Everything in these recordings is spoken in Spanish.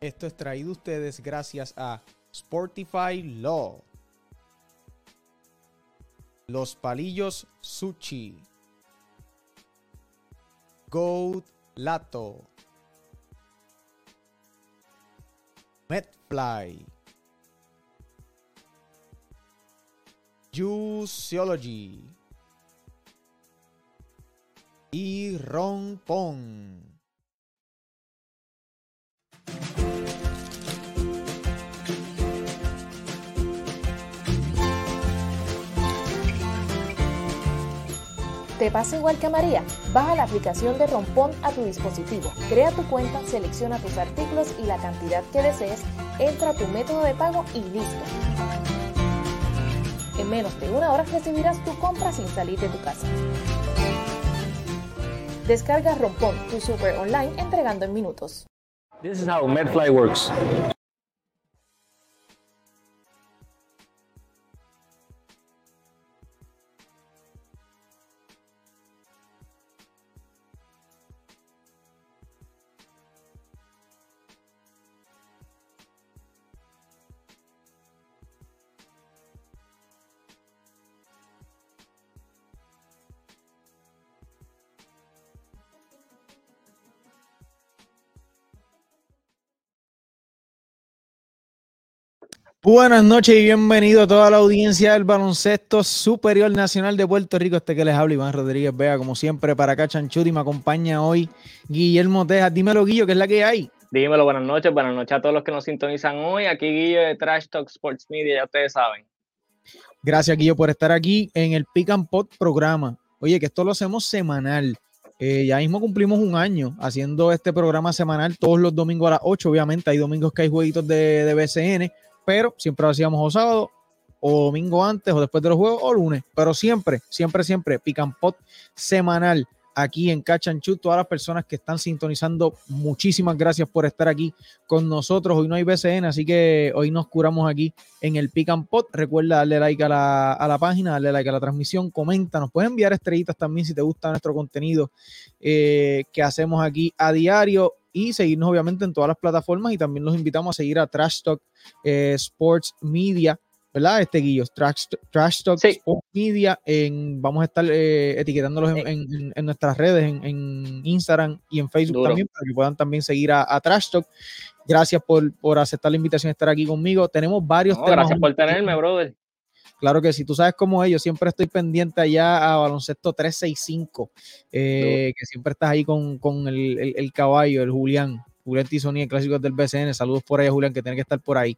Esto es traído ustedes gracias a Sportify Law. Los palillos Sushi. Gold Lato. Medfly. Juiceology. Y Ron Pong. ¿Te pasa igual que a María? Baja la aplicación de Rompón a tu dispositivo, crea tu cuenta, selecciona tus artículos y la cantidad que desees, entra a tu método de pago y listo. En menos de una hora recibirás tu compra sin salir de tu casa. Descarga Rompón, tu super online entregando en minutos. This is how Medfly works. Buenas noches y bienvenido a toda la audiencia del Baloncesto Superior Nacional de Puerto Rico. Este que les habla Iván Rodríguez Vega, como siempre, para acá Chanchuti. Me acompaña hoy Guillermo Tejas. Dímelo, Guillo, ¿qué es la que hay? Dímelo, buenas noches, buenas noches a todos los que nos sintonizan hoy. Aquí Guillo de Trash Talk Sports Media, ya ustedes saben. Gracias, Guillo, por estar aquí en el Pick and Pot programa. Oye, que esto lo hacemos semanal. Eh, ya mismo cumplimos un año haciendo este programa semanal todos los domingos a las 8. Obviamente, hay domingos que hay jueguitos de, de BCN pero siempre lo hacíamos o sábado o domingo antes o después de los juegos o lunes, pero siempre, siempre, siempre pican pot semanal aquí en Cachanchu. Todas las personas que están sintonizando, muchísimas gracias por estar aquí con nosotros. Hoy no hay BCN, así que hoy nos curamos aquí en el Pican Pot. Recuerda darle like a la, a la, página, darle like a la transmisión, comenta, nos puedes enviar estrellitas también si te gusta nuestro contenido eh, que hacemos aquí a diario y seguirnos obviamente en todas las plataformas y también los invitamos a seguir a Trash Talk eh, Sports Media, ¿verdad? Este Guillo, Trash, Trash Talk Sports Media, en, vamos a estar eh, etiquetándolos en, en, nuestras redes, en, Instagram y en Facebook también, para que puedan también seguir a, a Trash Talk. Gracias por, por, aceptar la invitación de estar aquí conmigo. Tenemos varios temas. Gracias por tenerme, brother. Claro que si tú sabes cómo es, yo siempre estoy pendiente allá a Baloncesto 365, eh, que siempre estás ahí con, con el, el, el, caballo, el Julián. Julián Tizoni, el clásico del BCN. Saludos por ahí, Julián, que tiene que estar por ahí.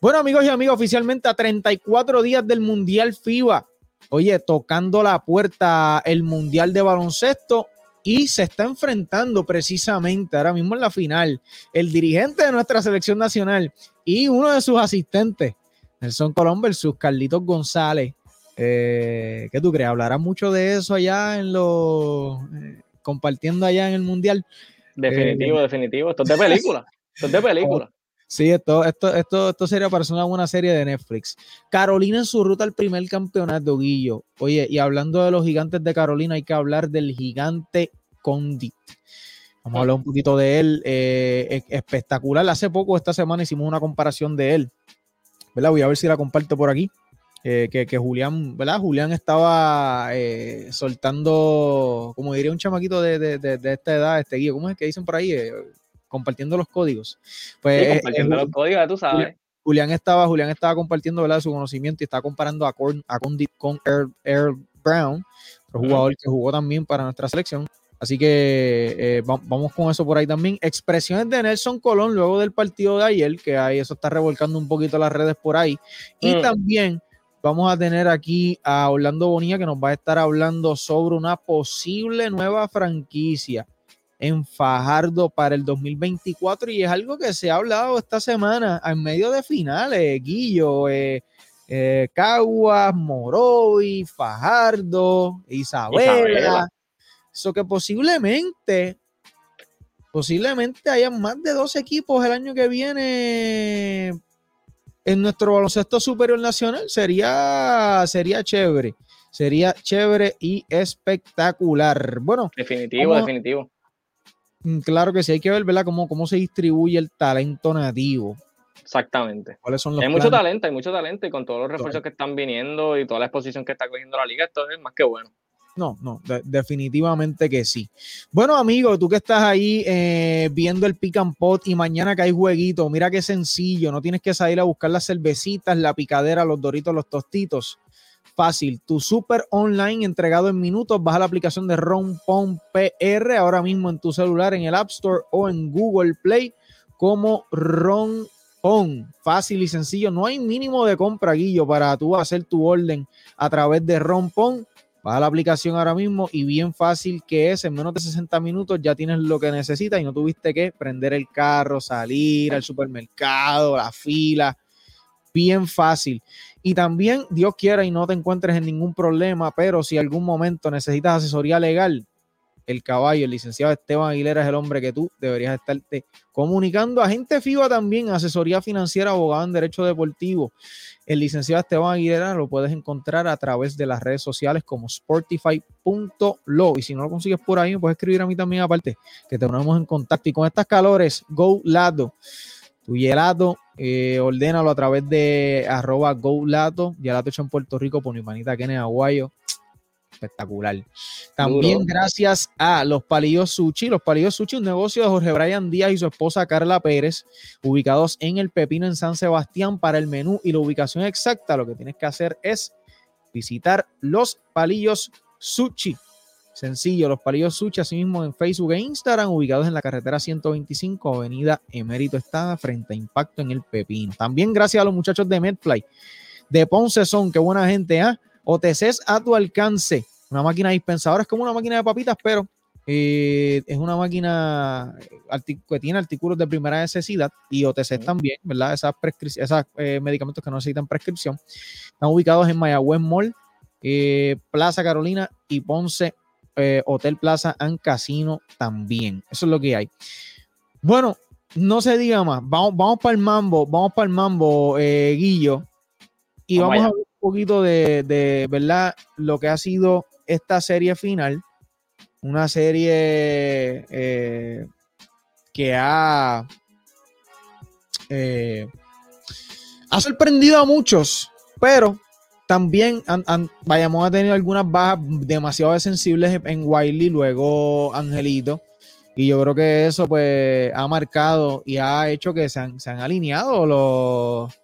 Bueno, amigos y amigas, oficialmente a 34 días del Mundial FIBA. Oye, tocando la puerta el Mundial de Baloncesto y se está enfrentando precisamente ahora mismo en la final el dirigente de nuestra selección nacional y uno de sus asistentes Nelson Colón versus Carlitos González. Eh, ¿Qué tú crees? ¿Hablará mucho de eso allá en los. Eh, compartiendo allá en el Mundial? Definitivo, eh, definitivo. Esto es de película. Esto es de película. Sí, esto, esto, esto, esto sería para una buena serie de Netflix. Carolina en su ruta al primer campeonato, Guillo. Oye, y hablando de los gigantes de Carolina, hay que hablar del gigante Condit. Vamos a hablar un poquito de él. espectacular. Hace poco, esta semana, hicimos una comparación de él ¿verdad? Voy a ver si la comparto por aquí. Eh, que, que, Julián, ¿verdad? Julián estaba eh, soltando, como diría un chamaquito de, de, de, de, esta edad, este guía, ¿cómo es que dicen por ahí? Eh, compartiendo los códigos. Pues, sí, compartiendo los códigos, tú sabes. Julián, estaba, Julián estaba compartiendo ¿verdad? su conocimiento y estaba comparando a, Con, a Condit con Earl, Brown, otro jugador uh -huh. que jugó también para nuestra selección. Así que eh, vamos con eso por ahí también. Expresiones de Nelson Colón luego del partido de ayer, que ahí eso está revolcando un poquito las redes por ahí. Y mm. también vamos a tener aquí a Orlando Bonilla que nos va a estar hablando sobre una posible nueva franquicia en Fajardo para el 2024 y es algo que se ha hablado esta semana en medio de finales, Guillo, eh, eh, Caguas, Moroy, Fajardo, Isabela. Isabela. Eso que posiblemente, posiblemente haya más de dos equipos el año que viene en nuestro baloncesto superior nacional. Sería, sería chévere. Sería chévere y espectacular. Bueno. Definitivo, vamos, definitivo. Mm, claro que sí, hay que ver, ¿verdad? Cómo, cómo se distribuye el talento nativo. Exactamente. ¿Cuáles son los hay mucho talento, hay mucho talento y con todos los refuerzos que están viniendo y toda la exposición que está cogiendo la liga, esto es más que bueno. No, no, definitivamente que sí. Bueno, amigo, tú que estás ahí eh, viendo el pick and pot y mañana que hay jueguito, mira qué sencillo, no tienes que salir a buscar las cervecitas, la picadera, los doritos, los tostitos. Fácil, tu super online entregado en minutos, baja la aplicación de Rompon PR ahora mismo en tu celular, en el App Store o en Google Play como Rompon. Fácil y sencillo, no hay mínimo de compra, Guillo, para tú hacer tu orden a través de Rompon Baja la aplicación ahora mismo y bien fácil que es, en menos de 60 minutos ya tienes lo que necesitas y no tuviste que prender el carro, salir al supermercado, la fila. Bien fácil. Y también, Dios quiera y no te encuentres en ningún problema, pero si algún momento necesitas asesoría legal, el caballo, el licenciado Esteban Aguilera es el hombre que tú deberías estarte comunicando. Agente FIBA también, asesoría financiera, abogado en derecho deportivo. El licenciado Esteban Aguilera lo puedes encontrar a través de las redes sociales como sportify.lo. Y si no lo consigues por ahí, me puedes escribir a mí también aparte, que te ponemos en contacto. Y con estas calores, Go Lado. Tu gelato, eh, ordénalo a través de arroba Go Lato, gelato hecho en Puerto Rico por mi manita Kenneth Aguayo espectacular. También gracias a los Palillos Sushi. Los Palillos Sushi, un negocio de Jorge Brian Díaz y su esposa Carla Pérez, ubicados en el Pepino en San Sebastián. Para el menú y la ubicación exacta, lo que tienes que hacer es visitar los Palillos Sushi. Sencillo, los Palillos Sushi, así mismo en Facebook e Instagram, ubicados en la carretera 125, Avenida Emérito Estada, frente a Impacto en el Pepino. También gracias a los muchachos de Medfly, de Ponce Son, qué buena gente, ¿ah? OTCs a tu alcance. Una máquina dispensadora es como una máquina de papitas, pero eh, es una máquina que tiene artículos de primera necesidad y OTC también, ¿verdad? Esas, esos eh, medicamentos que no necesitan prescripción. Están ubicados en Mayagüez Mall, eh, Plaza Carolina y Ponce Hotel Plaza and Casino también. Eso es lo que hay. Bueno, no se diga más. Vamos, vamos para el mambo, vamos para el mambo, Guillo. Y vamos, vamos a ver poquito de, ¿verdad? Lo que ha sido esta serie final. Una serie eh, que ha, eh, ha sorprendido a muchos, pero también vayamos a tener algunas bajas demasiado sensibles en Wiley, luego Angelito. Y yo creo que eso pues ha marcado y ha hecho que se han, se han alineado los,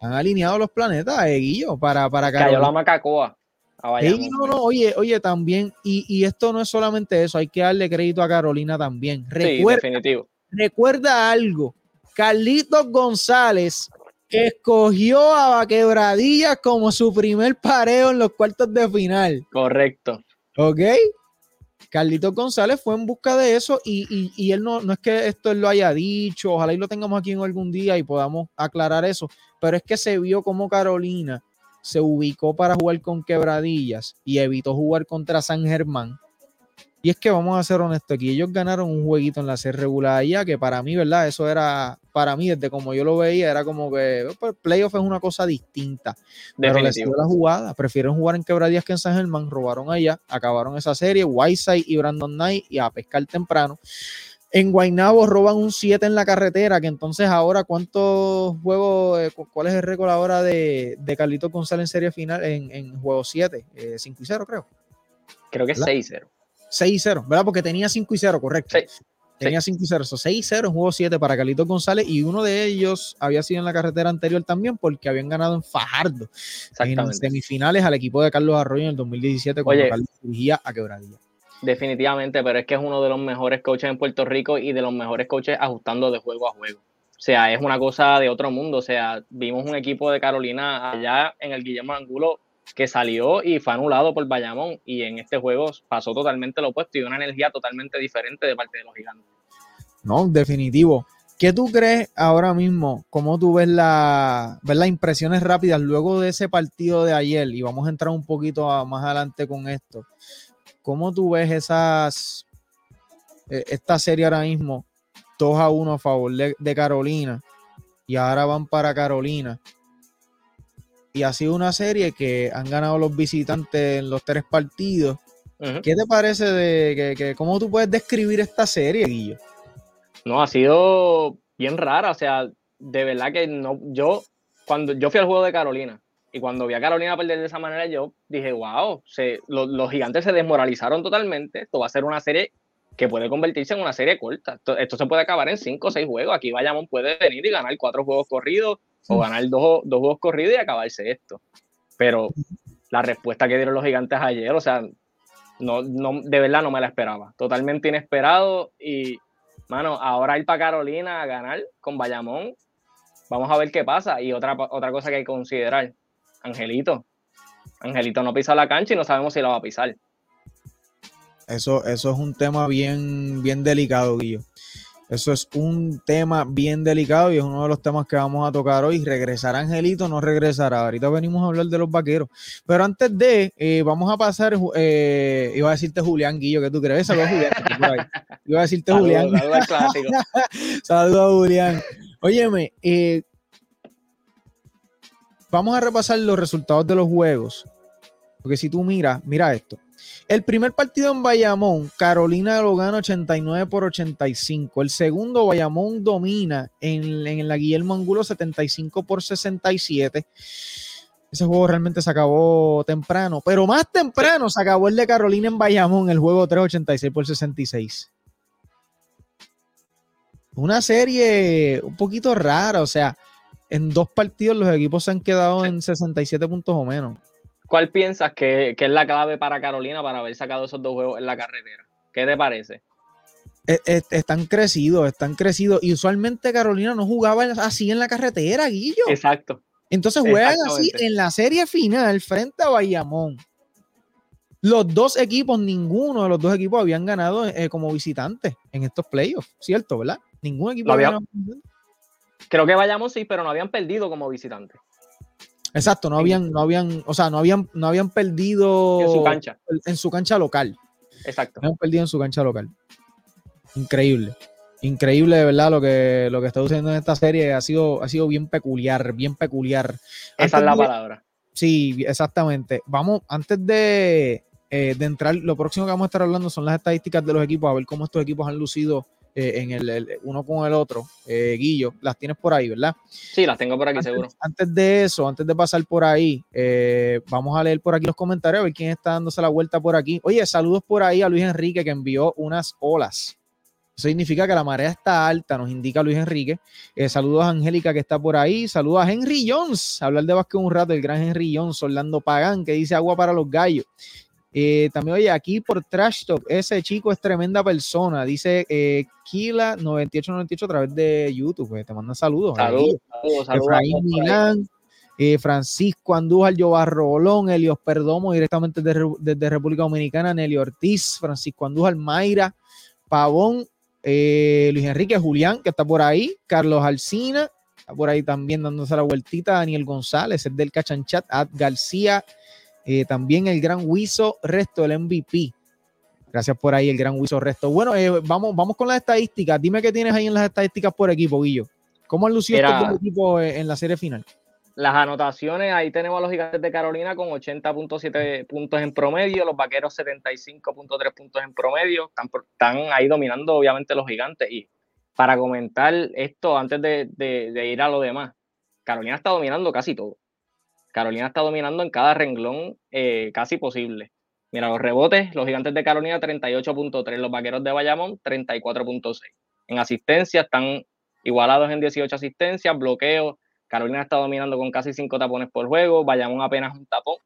han alineado los planetas, eh, Guillo, para, para Cayó la macacoa. No, no, oye, oye, también, y, esto no es solamente eso, hay que darle crédito a Carolina también. Recuerda, sí, definitivo. Recuerda algo, Carlitos González escogió a Quebradillas como su primer pareo en los cuartos de final. Correcto. ¿Ok? Carlitos González fue en busca de eso y, y, él no, no es que esto él lo haya dicho, ojalá y lo tengamos aquí en algún día y podamos aclarar eso, pero es que se vio como Carolina se ubicó para jugar con Quebradillas y evitó jugar contra San Germán. Y es que vamos a ser honestos aquí, ellos ganaron un jueguito en la serie regular ya que para mí, ¿verdad? Eso era, para mí, desde como yo lo veía, era como que pues, playoff es una cosa distinta. Pero les dio la jugada, prefieren jugar en Quebradillas que en San Germán, robaron allá, acabaron esa serie, Whiteside y Brandon Knight y a pescar temprano. En Guaynabo roban un 7 en la carretera, que entonces ahora, ¿cuántos juegos, eh, cuál es el récord ahora de, de Carlitos González en serie final en, en juego 7? 5 y 0, creo. Creo que es 6-0. 6-0, ¿verdad? Porque tenía 5 y 0, correcto. Tenía 5 y 0, 6-0 en juego 7 para Carlitos González y uno de ellos había sido en la carretera anterior también porque habían ganado en Fajardo en semifinales al equipo de Carlos Arroyo en el 2017 cuando Carlos dirigía a Quebradilla. Definitivamente, pero es que es uno de los mejores coaches en Puerto Rico y de los mejores coaches ajustando de juego a juego. O sea, es una cosa de otro mundo. O sea, vimos un equipo de Carolina allá en el Guillermo Angulo que salió y fue anulado por Bayamón y en este juego pasó totalmente lo opuesto y una energía totalmente diferente de parte de los gigantes. No, definitivo. ¿Qué tú crees ahora mismo? ¿Cómo tú ves, la, ves las impresiones rápidas luego de ese partido de ayer? Y vamos a entrar un poquito más adelante con esto. ¿Cómo tú ves esas, eh, esta serie ahora mismo 2 a 1 a favor de, Carolina y ahora van para Carolina? Y ha sido una serie que han ganado los visitantes en los tres partidos ¿Qué te parece de que, cómo tú puedes describir esta serie, Guillo? No, ha sido bien rara, o sea, de verdad que no, yo, cuando yo fui al juego de Carolina, y cuando vi a Carolina perder de esa manera, yo dije, wow, se, los gigantes se desmoralizaron totalmente. Esto va a ser una serie que puede convertirse en una serie corta. Esto, se puede acabar en cinco o seis juegos. Aquí Bayamón puede venir y ganar cuatro juegos corridos o ganar dos, dos juegos corridos y acabarse esto. Pero la respuesta que dieron los gigantes ayer, o sea, no, no, de verdad no me la esperaba. Totalmente inesperado. Y, mano, ahora ir para Carolina a ganar con Bayamón, vamos a ver qué pasa. Y otra, otra cosa que hay que considerar, Angelito. Angelito no pisa la cancha y no sabemos si la va a pisar. Eso, eso es un tema bien, bien delicado, Guillo. Eso es un tema bien delicado y es uno de los temas que vamos a tocar hoy. ¿Regresará Angelito no regresará? Ahorita venimos a hablar de los vaqueros. Pero antes de, eh, vamos a pasar, eh, iba a decirte Julián Guillo, ¿qué tú crees? Saludos a Julián. Iba a decirte Julián. Saludos a Julián. Óyeme, eh, vamos a repasar los resultados de los juegos. Porque si tú miras, mira esto. El primer partido en Bayamón, Carolina lo gana 89 por 85. El segundo, Bayamón domina en, la Guillermo Angulo 75 por 67. Ese juego realmente se acabó temprano, pero más temprano se acabó el de Carolina en Bayamón, el juego 386 por 66. Una serie un poquito rara, o sea, en dos partidos los equipos se han quedado en 67 puntos o menos. ¿Cuál piensas que, es la clave para Carolina para haber sacado esos dos juegos en la carretera? ¿Qué te parece? E, e, están crecidos, están crecidos. Y usualmente Carolina no jugaba así en la carretera, Guillo. Exacto. Entonces juegan así en la serie final frente a Bayamón. Los dos equipos, ninguno de los dos equipos habían ganado eh, como visitantes en estos playoffs, ¿cierto? ¿Verdad? Ningún equipo había ganado. Creo que Bayamón sí, pero no habían perdido como visitantes. Exacto, no habían, no habían, o sea, no habían, no habían perdido en su cancha. En su cancha local. Exacto. No habían perdido en su cancha local. Increíble. Increíble de verdad lo que, lo que está sucediendo en esta serie. Ha sido, ha sido bien peculiar, bien peculiar. Esa es la palabra. Sí, exactamente. Vamos, antes de, eh, de entrar, lo próximo que vamos a estar hablando son las estadísticas de los equipos, a ver cómo estos equipos han lucido eh, en el, uno con el otro. Eh, Guillo, las tienes por ahí, ¿verdad? Sí, las tengo por aquí, seguro. Antes de eso, antes de pasar por ahí, eh, vamos a leer por aquí los comentarios, a ver quién está dándose la vuelta por aquí. Oye, saludos por ahí a Luis Enrique que envió unas olas. Eso significa que la marea está alta, nos indica Luis Enrique. saludos a Angélica que está por ahí. Saludos a Henry Jones. Hablar de básquet un rato, el gran Henry Jones, Orlando Pagán, que dice agua para los gallos. Eh, también, oye, aquí por Trash Talk, ese chico es tremenda persona. Dice eh, Kila9898 a través de YouTube. Pues, te manda saludos. Saludos, saludos, Milán, eh, Francisco Andújar, Jovarro Rolón, Elios Perdomo, directamente desde, República Dominicana, Nelly Ortiz, Francisco Andújar, Mayra, Pavón, eh, Luis Enrique Julián, que está por ahí, Carlos Alcina, está por ahí también dándose la vueltita, Daniel González, es del Cachanchat, Ad García, eh, también el gran Wiso Resto, el MVP. Gracias por ahí, el gran Wiso Resto. Bueno, eh, vamos, vamos con las estadísticas. Dime qué tienes ahí en las estadísticas por equipo, Guillo. ¿Cómo han lucido estos equipos eh, en la serie final? Las anotaciones, ahí tenemos a los gigantes de Carolina con 80.7 puntos en promedio, los vaqueros 75.3 puntos en promedio. Están, están, ahí dominando, obviamente, los gigantes. Y para comentar esto, antes de, de ir a lo demás, Carolina está dominando casi todo. Carolina está dominando en cada renglón eh, casi posible. Mira, los rebotes, los gigantes de Carolina 38.3, los vaqueros de Bayamón 34.6. En asistencia están igualados en 18 asistencias, bloqueos. Carolina está dominando con casi 5 tapones por juego, Bayamón apenas un tapón.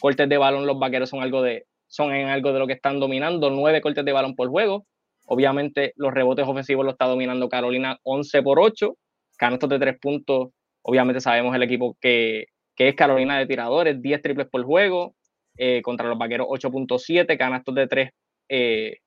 Cortes de balón, los vaqueros son algo de, son en algo de lo que están dominando, 9 cortes de balón por juego. Obviamente los rebotes ofensivos lo está dominando Carolina 11 por 8. Canastos de 3 puntos, obviamente sabemos el equipo que, que es Carolina de tiradores, 10 triples por juego, eh, contra los vaqueros 8.7, canastos de 3, eh,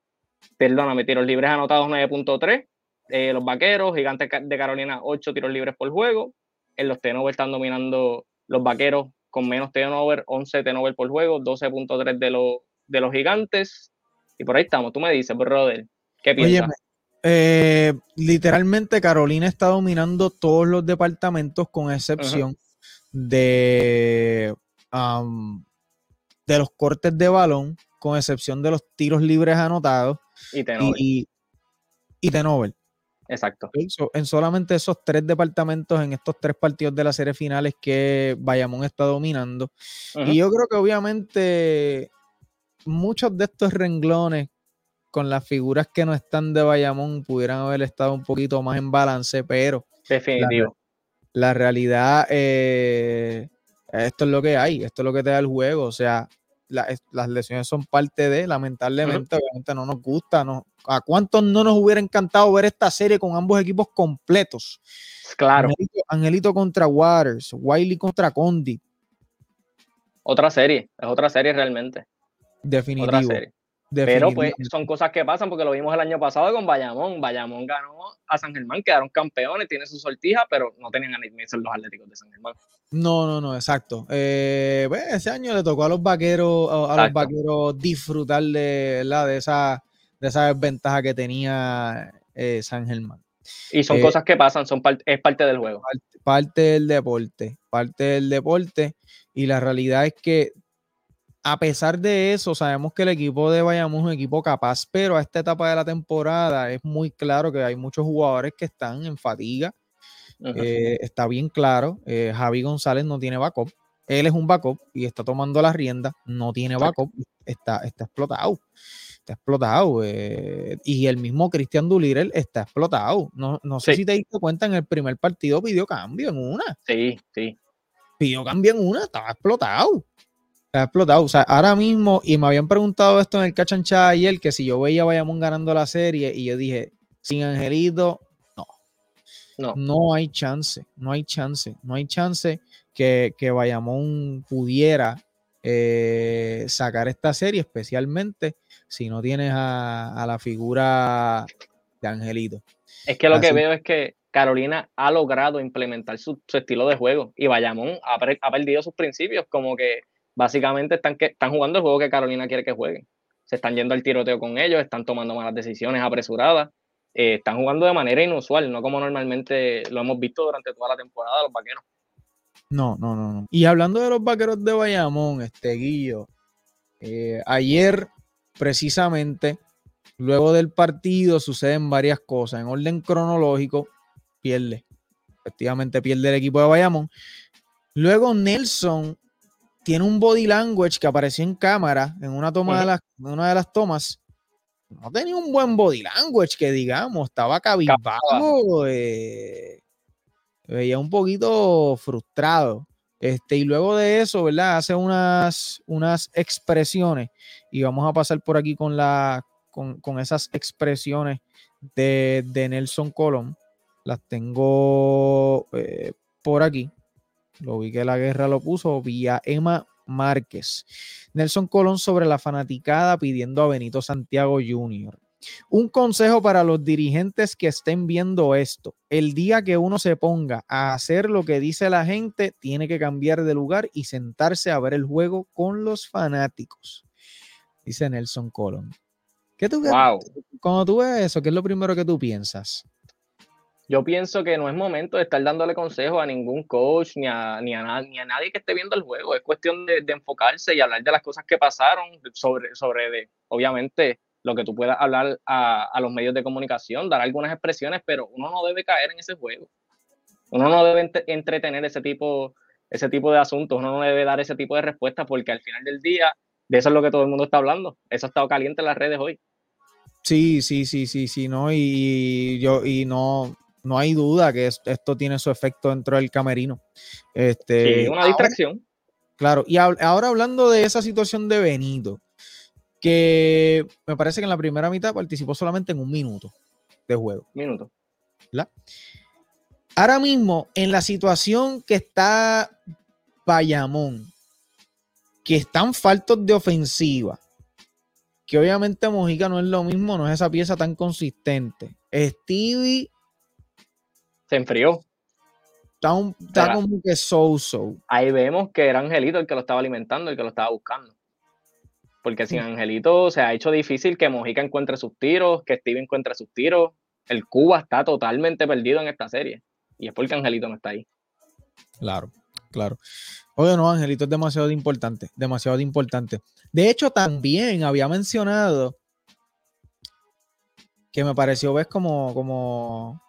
perdóname, tiros libres anotados 9.3, eh, los vaqueros, gigantes de Carolina 8 tiros libres por juego, en los turnovers están dominando los vaqueros con menos turnover, 11 turnover por juego, 12.3 de, los de los gigantes, y por ahí estamos, tú me dices, brother, ¿qué piensas? Eh, literalmente Carolina está dominando todos los departamentos con excepción de, de los cortes de balón con excepción de los tiros libres anotados. Y Tenover. Y, y Tenover. Exacto. En solamente esos tres departamentos, en estos tres partidos de la serie finales que Bayamón está dominando. Y yo creo que obviamente muchos de estos renglones con las figuras que no están de Bayamón pudieran haber estado un poquito más en balance, pero definitivo. La, realidad, eh, esto es lo que hay, esto es lo que te da el juego, o sea, las lesiones son parte de, lamentablemente, obviamente no nos gusta, no, ¿a cuántos no nos hubiera encantado ver esta serie con ambos equipos completos? Claro. Angelito, contra Waters, Wiley contra Condit. Otra serie, es otra serie realmente. Definitivo. Otra serie. Pero pues son cosas que pasan porque lo vimos el año pasado con Bayamón. Bayamón ganó a San Germán, quedaron campeones, tiene su sortija, pero no tenían a Nick Mason los Atléticos de San Germán. No, no, no, exacto. Eh, pues, ese año le tocó a los vaqueros, a, los vaqueros disfrutar de, la, de esa de esa desventaja que tenía eh, San Germán. Y son eh, cosas que pasan, son es parte del juego. parte, del deporte, parte del deporte. Y la realidad es que a pesar de eso, sabemos que el equipo de Bayamón es un equipo capaz, pero a esta etapa de la temporada es muy claro que hay muchos jugadores que están en fatiga. Eh, está bien claro, eh, Javi González no tiene backup. Él es un backup y está tomando la rienda, no tiene backup, está, está explotado. Está explotado. Eh, y el mismo Cristian Dulirel está explotado. No, no sé si te diste cuenta, en el primer partido pidió cambio en una. Sí, sí. Pidió cambio en una, estaba explotado ha explotado. O sea, ahora mismo, y me habían preguntado esto en el Cachanchá ayer, que si yo veía a Bayamón ganando la serie, y yo dije, sin Angelito, no. No. No hay chance, no hay chance, no hay chance que, que Bayamón pudiera eh, sacar esta serie, especialmente si no tienes a, la figura de Angelito. Es que lo que veo es que Carolina ha logrado implementar su, estilo de juego y Bayamón ha, ha perdido sus principios, como que básicamente están, que, están jugando el juego que Carolina quiere que jueguen. Se están yendo al tiroteo con ellos, están tomando malas decisiones apresuradas, eh, están jugando de manera inusual, no como normalmente lo hemos visto durante toda la temporada los vaqueros. No, no, no, no. Y hablando de los vaqueros de Bayamón, este Guillo, eh, ayer precisamente, luego del partido, suceden varias cosas. En orden cronológico, pierde. Efectivamente, pierde el equipo de Bayamón. Luego Nelson tiene un body language que apareció en cámara en una toma de las, una de las tomas. No tenía un buen body language, que digamos, estaba cabizbajo, eh, veía un poquito frustrado. Este, y luego de eso, ¿verdad? Hace unas, unas expresiones. Y vamos a pasar por aquí con, la, con, esas expresiones de, Nelson Colón. Las tengo eh, por aquí. Lo vi que la guerra lo puso vía Emma Márquez. Nelson Colón sobre la fanaticada pidiendo a Benito Santiago Jr. Un consejo para los dirigentes que estén viendo esto. El día que uno se ponga a hacer lo que dice la gente, tiene que cambiar de lugar y sentarse a ver el juego con los fanáticos. Dice Nelson Colón. ¿Qué tú wow. Cuando tú ves eso, ¿qué es lo primero que tú piensas? Yo pienso que no es momento de estar dándole consejos a ningún coach ni a, ni a, ni a nadie que esté viendo el juego. Es cuestión de, enfocarse y hablar de las cosas que pasaron, sobre, sobre de, obviamente, lo que tú puedas hablar a, a, los medios de comunicación, dar algunas expresiones, pero uno no debe caer en ese juego. Uno no debe entretener ese tipo, ese tipo de asuntos, uno no debe dar ese tipo de respuestas porque al final del día, de eso es lo que todo el mundo está hablando. Eso ha estado caliente en las redes hoy. Sí, sí, sí, sí, sí, no, y yo, y no, no hay duda que esto tiene su efecto dentro del camerino. Este, sí, una distracción. claro, y ahora hablando de esa situación de Benito, que me parece que en la primera mitad participó solamente en un minuto de juego. Minuto. Ahora mismo, en la situación que está Bayamón, que están faltos de ofensiva, que obviamente Mojica no es lo mismo, no es esa pieza tan consistente. Stevie se enfrió. Está, como que so-so. Ahí vemos que era Angelito el que lo estaba alimentando, el que lo estaba buscando. Porque sin. Angelito se ha hecho difícil que Mojica encuentre sus tiros, que Steve encuentre sus tiros. El Cuba está totalmente perdido en esta serie. Y es porque Angelito no está ahí. Claro, claro. Oye, no, Angelito es demasiado importante, demasiado importante. De hecho, también había mencionado que me pareció, ves, como, como,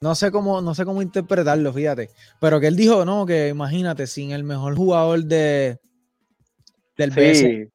no sé cómo, no sé cómo interpretarlo, fíjate. Pero que él dijo, no, que imagínate, sin el mejor jugador de del sí.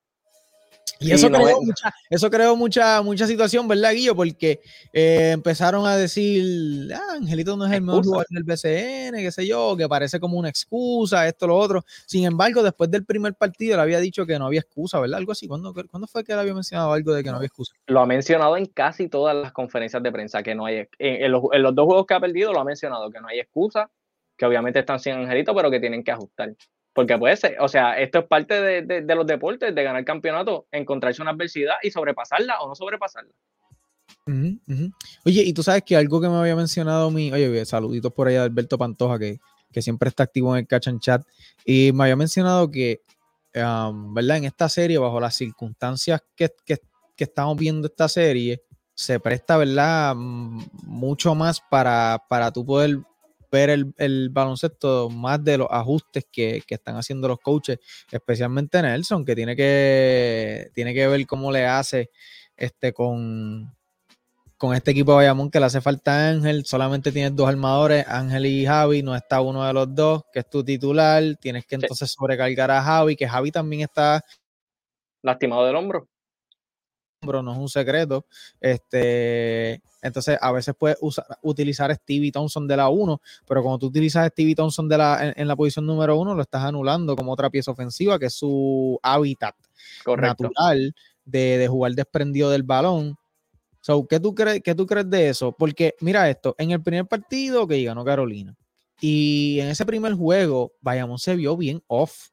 Y eso, creó mucha, eso creó mucha, mucha situación, ¿verdad, Guillo? Porque eh, empezaron a decir, ah, Angelito no es el mejor jugador del BCN, qué sé yo, que parece como una excusa, esto, lo otro. Sin embargo, después del primer partido le había dicho que no había excusa, ¿verdad? Algo así. ¿Cuándo, ¿cuándo fue que él había mencionado algo de que no había excusa? Lo ha mencionado en casi todas las conferencias de prensa, que no hay, en, los, en los dos juegos que ha perdido lo ha mencionado, que no hay excusa, que obviamente están sin Angelito, pero que tienen que ajustar. Porque puede ser, o sea, esto es parte de, los deportes, de ganar campeonato, encontrarse una adversidad y sobrepasarla o no sobrepasarla. Oye, y tú sabes que algo que me había mencionado mi, oye, saluditos por allá de Alberto Pantoja, que, siempre está activo en el Catch Chat, y me había mencionado que, ¿verdad? En esta serie, bajo las circunstancias que, que, estamos viendo esta serie, se presta, ¿verdad? Mucho más para, para tú poder ver el, baloncesto más de los ajustes que, están haciendo los coaches, especialmente Nelson, que tiene que, tiene que ver cómo le hace este con, con este equipo de Bayamón que le hace falta Ángel, solamente tienes dos armadores, Ángel y Javi, no está uno de los dos, que es tu titular, tienes que entonces sobrecargar a Javi, que Javi también está lastimado del hombro no es un secreto. Este, entonces, a veces puedes utilizar a Stevie Thompson de la 1, pero cuando tú utilizas Stevie Thompson de la, en, la posición número 1, lo estás anulando como otra pieza ofensiva, que es su hábitat natural de, jugar desprendido del balón. So, ¿qué, tú crees, ¿Qué tú crees de eso? Porque, mira esto, en el primer partido que ganó Carolina, y en ese primer juego, Bayamón se vio bien off,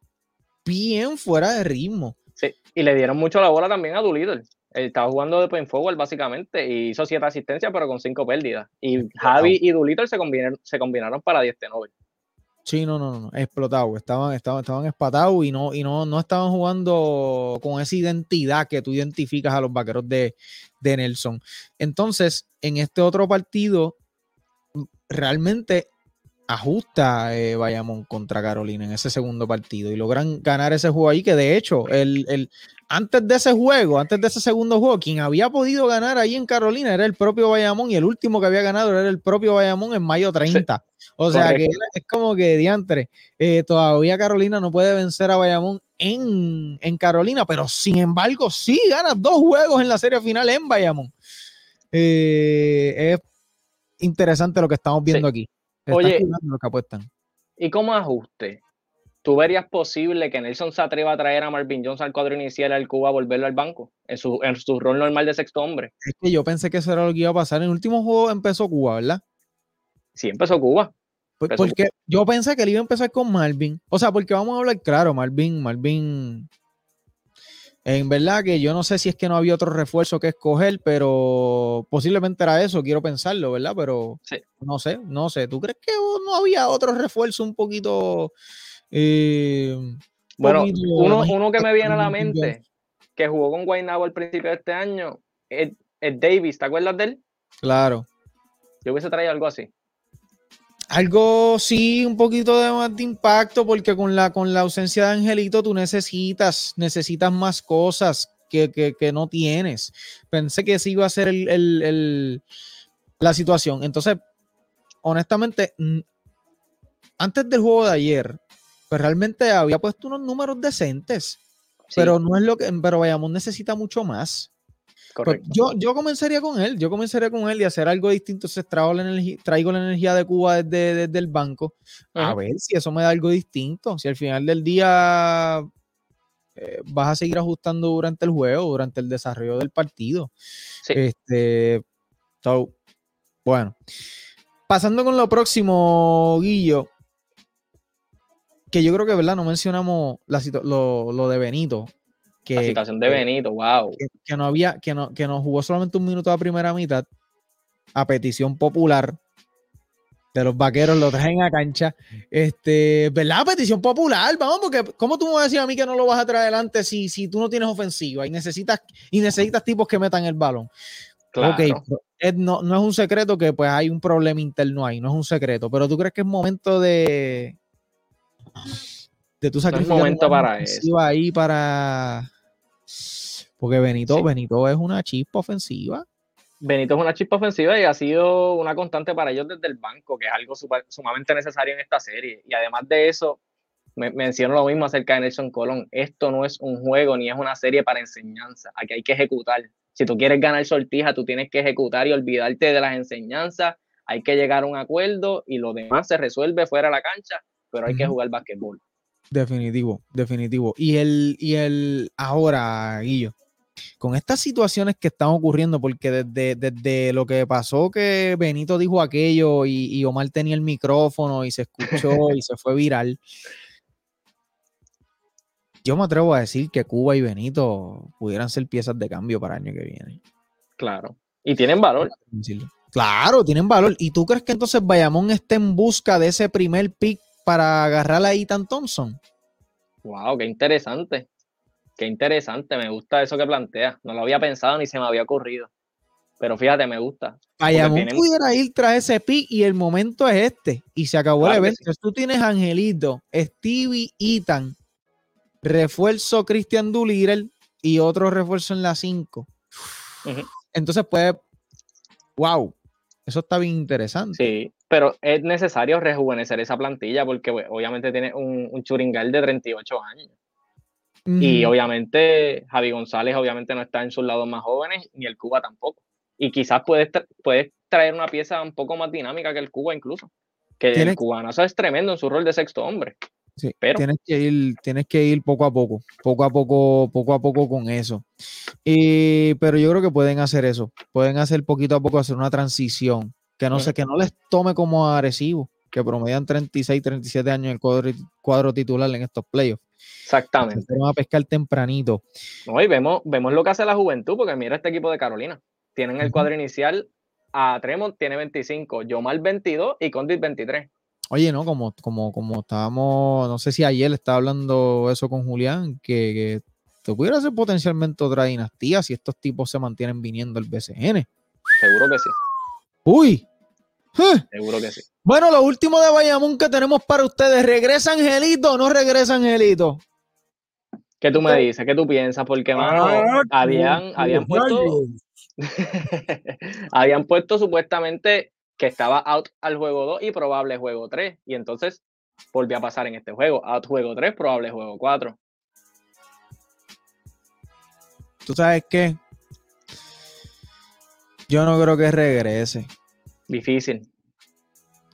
bien fuera de ritmo. Sí, y le dieron mucho la bola también a Doolittle estaba jugando de point forward básicamente y hizo siete asistencias pero con cinco pérdidas. Y Javi y Dulito se combinaron, se combinaron para 10 de Nobel. Sí, no, no, no, explotado, estaban, estaban, estaban espatados y no, y no, no estaban jugando con esa identidad que tú identificas a los vaqueros de, de Nelson. Entonces, en este otro partido, realmente ajusta eh, Bayamón contra Carolina en ese segundo partido y logran ganar ese juego ahí, que de hecho, el, antes de ese juego, antes de ese segundo juego, quien había podido ganar ahí en Carolina era el propio Bayamón y el último que había ganado era el propio Bayamón en mayo 30. O sea que es como que diantre, eh, todavía Carolina no puede vencer a Bayamón en, Carolina, pero sin embargo sí gana dos juegos en la serie final en Bayamón. Eh, es interesante lo que estamos viendo aquí. Oye, ¿y cómo ajuste? ¿Tú verías posible que Nelson se atreva a traer a Marvin Jones al cuadro inicial al Cuba a volverlo al banco en su, en su rol normal de sexto hombre? Es que yo pensé que eso era lo que iba a pasar. En el último juego empezó Cuba, ¿verdad? Sí, empezó Cuba. Pues porque yo pensé que él iba a empezar con Marvin. O sea, porque vamos a hablar claro, Marvin, Marvin en verdad que yo no sé si es que no había otro refuerzo que escoger, pero posiblemente era eso, quiero pensarlo, ¿verdad? Pero no sé, no sé. ¿Tú crees que no había otro refuerzo un poquito... Eh, bueno, uno, que me viene a la mente, que jugó con Guaynabo al principio de este año, es, es Davis, ¿te acuerdas de él? Claro. Yo hubiese traído algo así. Algo sí, un poquito de más de impacto, porque con la, con la ausencia de Angelito tú necesitas, necesitas más cosas que, no tienes. Pensé que ese iba a ser el, la situación. Entonces, honestamente, antes del juego de ayer, pues realmente había puesto unos números decentes. Pero no es lo que, pero vayamos, necesita mucho más. Pues, yo, yo comenzaría con él, yo comenzaría con él y hacer algo distinto. Se traigo la energía, traigo la energía de Cuba desde, el banco. A ver si eso me da algo distinto. Si al final del día eh, vas a seguir ajustando durante el juego, durante el desarrollo del partido. Este, bueno. Pasando con lo próximo, Guillo. Que yo creo que, ¿verdad? No mencionamos lo, lo de Benito que, la situación de Benito, wow. Que, no había, que no, que no jugó solamente un minuto a primera mitad, a petición popular de los vaqueros, lo traen a cancha. Este, ¿verdad? Petición popular, vamos, porque ¿cómo tú me vas a decir a mí que no lo vas a traer adelante si, si tú no tienes ofensiva y necesitas, y necesitas tipos que metan el balón? Claro. no, no es un secreto que pues hay un problema interno ahí, no es un secreto, pero tú crees que es momento de, De tu sacrificio. momento para eso. Ahí para. Porque Benito, Benito es una chispa ofensiva. Benito es una chispa ofensiva y ha sido una constante para ellos desde el banco, que es algo sumamente necesario en esta serie. Y además de eso, me, menciono lo mismo acerca de Nelson Colón. Esto no es un juego ni es una serie para enseñanza. Aquí hay que ejecutar. Si tú quieres ganar sortija, tú tienes que ejecutar y olvidarte de las enseñanzas. Hay que llegar a un acuerdo y lo demás se resuelve fuera de la cancha, pero hay que jugar basquetbol. Definitivo, definitivo. Y el, y el ahora, Guillo, con estas situaciones que están ocurriendo, porque desde, desde lo que pasó que Benito dijo aquello y, y Omar tenía el micrófono y se escuchó y se fue viral, yo me atrevo a decir que Cuba y Benito pudieran ser piezas de cambio para el año que viene. Claro. Y tienen valor. Claro, tienen valor. ¿Y tú crees que entonces Bayamón esté en busca de ese primer pick para agarrar a Ethan Thompson? Wow, qué interesante. Qué interesante. Me gusta eso que plantea. No lo había pensado ni se me había ocurrido. Pero fíjate, me gusta. Bayamón pudiera ir tras ese pick y el momento es este. Y se acabó el evento. Tú tienes Angelito, Stevie, Ethan, refuerzo Christian Doolittle y otro refuerzo en la 5. Entonces, pues, wow, eso está bien interesante. Sí, pero es necesario rejuvenecer esa plantilla porque pues, obviamente tiene un, un churingal de 38 años. Y obviamente Javi González obviamente no está en sus lados más jóvenes, ni el Cuba tampoco. Y quizás puedes, traer una pieza un poco más dinámica que el Cuba incluso. Que el cubano es tremendo en su rol de sexto hombre. Sí, pero tienes que ir, tienes que ir poco a poco, poco a poco, poco a poco con eso. Y, pero yo creo que pueden hacer eso, pueden hacer poquito a poco hacer una transición, que no sé, que no les tome como agresivo, que promedian 36, 37 años en el cuadro, titular en estos playoffs. Exactamente. Vamos a pescar tempranito. hoy vemos, vemos lo que hace la juventud, porque mira este equipo de Carolina. Tienen el cuadro inicial a Tremont tiene 25, Yomal 22 y Condit 23. Oye, no, como, como, como estábamos, no sé si ayer estaba hablando eso con Julián, que, que pudiera ser potencialmente otra dinastía si estos tipos se mantienen viniendo al BCN. Seguro que sí. Uy. Seguro que sí. Bueno, lo último de Bayamón que tenemos para ustedes, ¿regresa Angelito o no regresa Angelito? ¿Qué tú me dices? ¿Qué tú piensas? Porque, mano, ah, habían, habían puesto. habían puesto supuestamente que estaba out al juego 2 y probable juego 3. Y entonces volvió a pasar en este juego. Out juego 3, probable juego 4. ¿Tú sabes qué? Yo no creo que regrese. Difícil.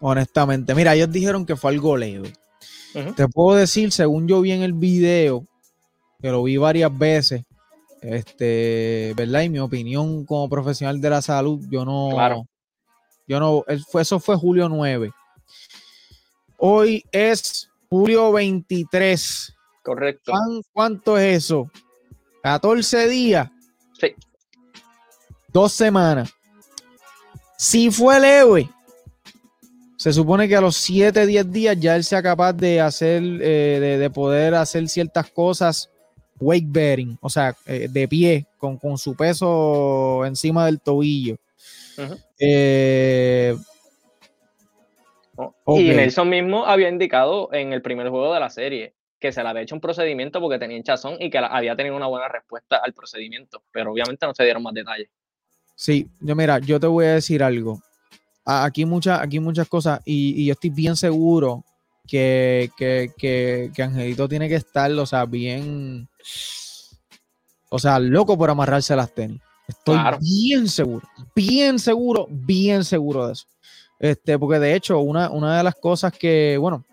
Honestamente. Mira, ellos dijeron que fue algo leve. Te puedo decir, según yo vi en el video, que lo vi varias veces, este, ¿verdad? Y mi opinión como profesional de la salud, yo no, claro. Yo no, eso fue julio 9. Hoy es julio 23. Correcto. ¿Cuánto es eso? 14 días. Sí. Dos semanas. Si fue leve, se supone que a los 7, 10 días ya él sea capaz de hacer, eh, de, poder hacer ciertas cosas weight bearing, o sea, eh, de pie, con, con, su peso encima del tobillo. Eh, oh, y Nelson mismo había indicado en el primer juego de la serie que se le había hecho un procedimiento porque tenía hinchazón y que había tenido una buena respuesta al procedimiento, pero obviamente no se dieron más detalles. Sí, yo mira, yo te voy a decir algo. Aquí, muchas aquí muchas cosas y, yo estoy bien seguro que, que, Angelito tiene que estar, o sea, bien, o sea, loco por amarrarse las tenis. Estoy bien seguro, bien seguro, bien seguro de eso. Este, porque de hecho, una, una de las cosas que, bueno,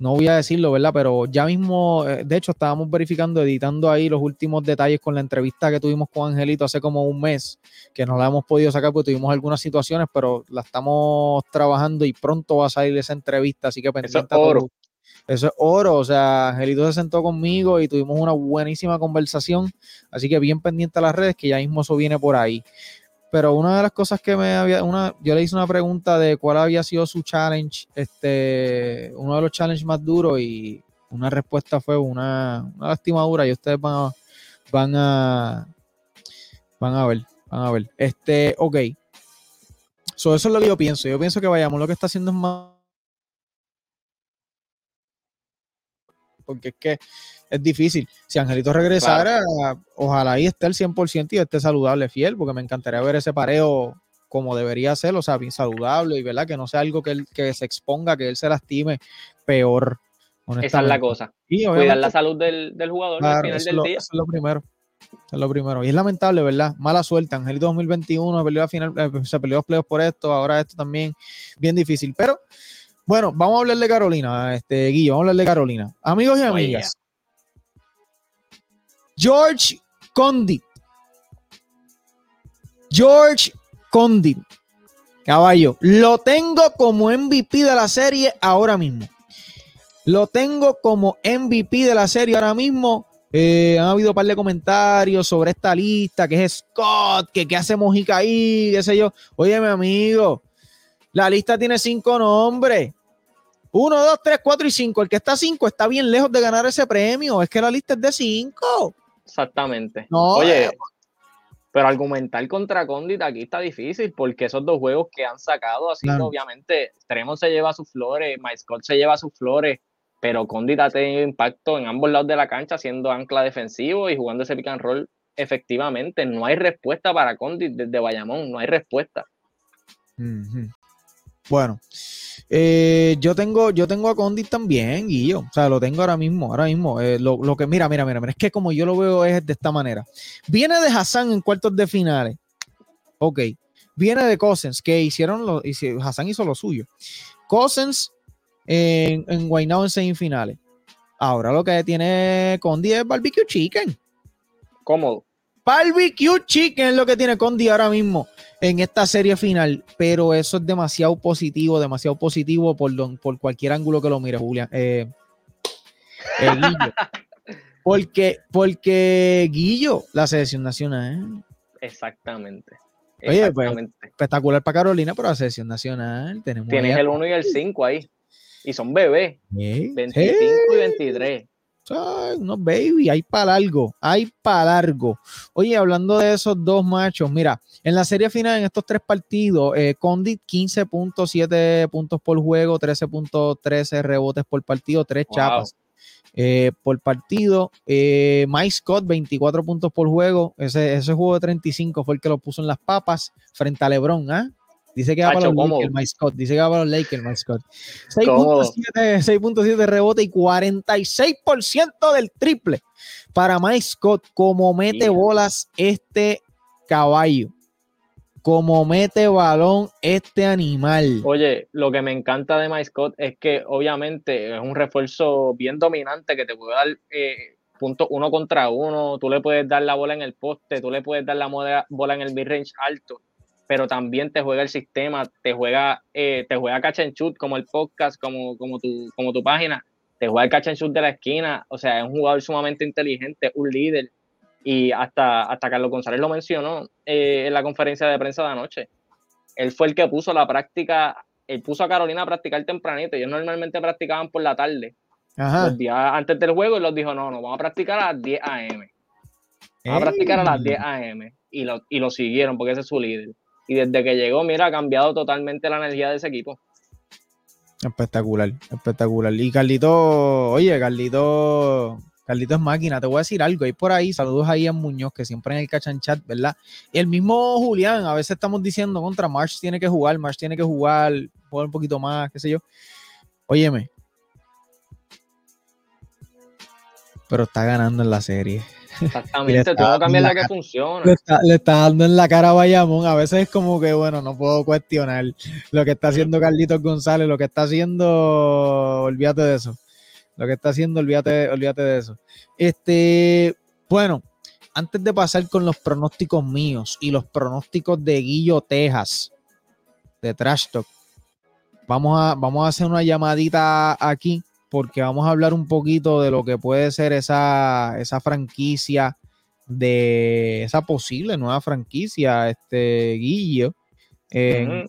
no voy a decirlo, ¿verdad? Pero ya mismo, eh, de hecho, estábamos verificando, editando ahí los últimos detalles con la entrevista que tuvimos con Angelito hace como un mes, que no la hemos podido sacar porque tuvimos algunas situaciones, pero la estamos trabajando y pronto va a salir esa entrevista, así que pendiente. oro. Eso es oro. O sea, Angelito se sentó conmigo y tuvimos una buenísima conversación. Así que bien pendiente a las redes, que ya mismo eso viene por ahí. Pero una de las cosas que me había, una, yo le hice una pregunta de cuál había sido su challenge, este, uno de los challenges más duros y una respuesta fue una, una lastimadura y ustedes van a, van a, van a ver, van a ver. Este, ok. eso es lo que yo pienso. Yo pienso que vayamos, lo que está haciendo es más porque es que es difícil. Si Angelito regresara, ojalá ahí esté el 100% y esté saludable, fiel, porque me encantaría ver ese pareo como debería ser, o sea, bien saludable y verdad que no sea algo que, él, que se exponga, que él se lastime peor. Esa es la cosa. Cuidar la salud del, jugador al final del día. Eso es lo primero. es lo primero. Y es lamentable, ¿verdad? Mala suerte. Angelito 2021 perdió final, eh, se peleó los playoffs por esto, ahora esto también bien difícil. Pero bueno, vamos a hablar de Carolina, este Guillo, vamos a hablar de Carolina. Amigos y amigas. George Condit. George Condit. Caballo, lo tengo como MVP de la serie ahora mismo. Lo tengo como MVP de la serie ahora mismo. Eh, han habido un par de comentarios sobre esta lista, que es Scott, que qué hace Mojica ahí, qué sé yo. Oye, mi amigo, la lista tiene cinco nombres. Uno, dos, tres, cuatro y cinco. El que está cinco está bien lejos de ganar ese premio. Es que la lista es de cinco. Exactamente. Oye, eh, pero argumentar contra Condit aquí está difícil porque esos dos juegos que han sacado, así obviamente, Tremont se lleva sus flores, My Scott se lleva sus flores, pero Condit ha tenido impacto en ambos lados de la cancha, siendo ancla defensivo y jugando ese pick and roll efectivamente. No hay respuesta para Condit desde Bayamón, no hay respuesta. Bueno, eh, yo tengo, yo tengo a Condit también, Guillo. O sea, lo tengo ahora mismo, ahora mismo. Eh, lo, que, mira, mira, mira, es que como yo lo veo es de esta manera. Viene de Hassan en cuartos de finales. Ok. Viene de Cousins, que hicieron lo, Hassan hizo lo suyo. Cousins en, en Guaynao en semifinales. Ahora lo que tiene Condit es barbecue chicken. Cómodo. Barbecue chicken es lo que tiene Condi ahora mismo en esta serie final, pero eso es demasiado positivo, demasiado positivo por, por cualquier ángulo que lo mire, Julián. Eh, eh, Guillo. porque, porque Guillo, la selección nacional. Exactamente. Oye, pues, espectacular para Carolina, pero la selección nacional tenemos. Tienes el 1 y el 5 ahí. Y son bebés. 25 y 23 no, baby, hay para largo, hay para largo. Oye, hablando de esos dos machos, mira, en la serie final, en estos tres partidos, eh, Condit 15.7 puntos por juego, 13.13 rebotes por partido, tres chapas. Eh, por partido. Eh, Mike Scott, 24 puntos por juego. Ese, ese juego de 35 fue el que lo puso en las papas frente a LeBron. ¿ah? Dice que va para los Lakers, Mike Scott. Dice que va para los Lakers, Mike Scott. 6.7 rebote y 46% del triple para Mike Scott. Como mete bolas este caballo. Como mete balón este animal. Oye, lo que me encanta de Mike Scott es que obviamente es un refuerzo bien dominante que te puede dar eh, puntos uno contra uno. Tú le puedes dar la bola en el poste, tú le puedes dar la bola en el mid-range alto pero también te juega el sistema, te juega, eh, te juega catch and shoot como el podcast, como, como, tu, como tu página, te juega el catch and shoot de la esquina, o sea, es un jugador sumamente inteligente, un líder, y hasta, hasta Carlos González lo mencionó eh, en la conferencia de prensa de anoche. Él fue el que puso la práctica, él puso a Carolina a practicar tempranito, ellos normalmente practicaban por la tarde, los días antes del juego, y los dijo, no, no, vamos a practicar a las 10 a.m. Vamos a practicar a las 10 a.m. Y lo, y lo siguieron porque ese es su líder. Y desde que llegó, mira, ha cambiado totalmente la energía de ese equipo. Espectacular, espectacular. Y Carlito, oye, Carlito, Carlito es máquina. Te voy a decir algo. Hay por ahí, saludos ahí a Muñoz, que siempre en el cachan chat, ¿verdad? Y el mismo Julián, a veces estamos diciendo contra March tiene que jugar, March tiene que jugar, jugar un poquito más, qué sé yo. Óyeme. Pero está ganando en la serie. Exactamente, todo cambia la que funciona. Le está, dando en la cara a Bayamón. A veces es como que, bueno, no puedo cuestionar lo que está haciendo Carlitos González, lo que está haciendo, olvídate de eso. Lo que está haciendo, olvídate, olvídate de eso. Este, bueno, antes de pasar con los pronósticos míos y los pronósticos de Guillo Texas, de Trash Talk, vamos a, vamos a hacer una llamadita aquí porque vamos a hablar un poquito de lo que puede ser esa, esa franquicia, de esa posible nueva franquicia, este Guillo, en,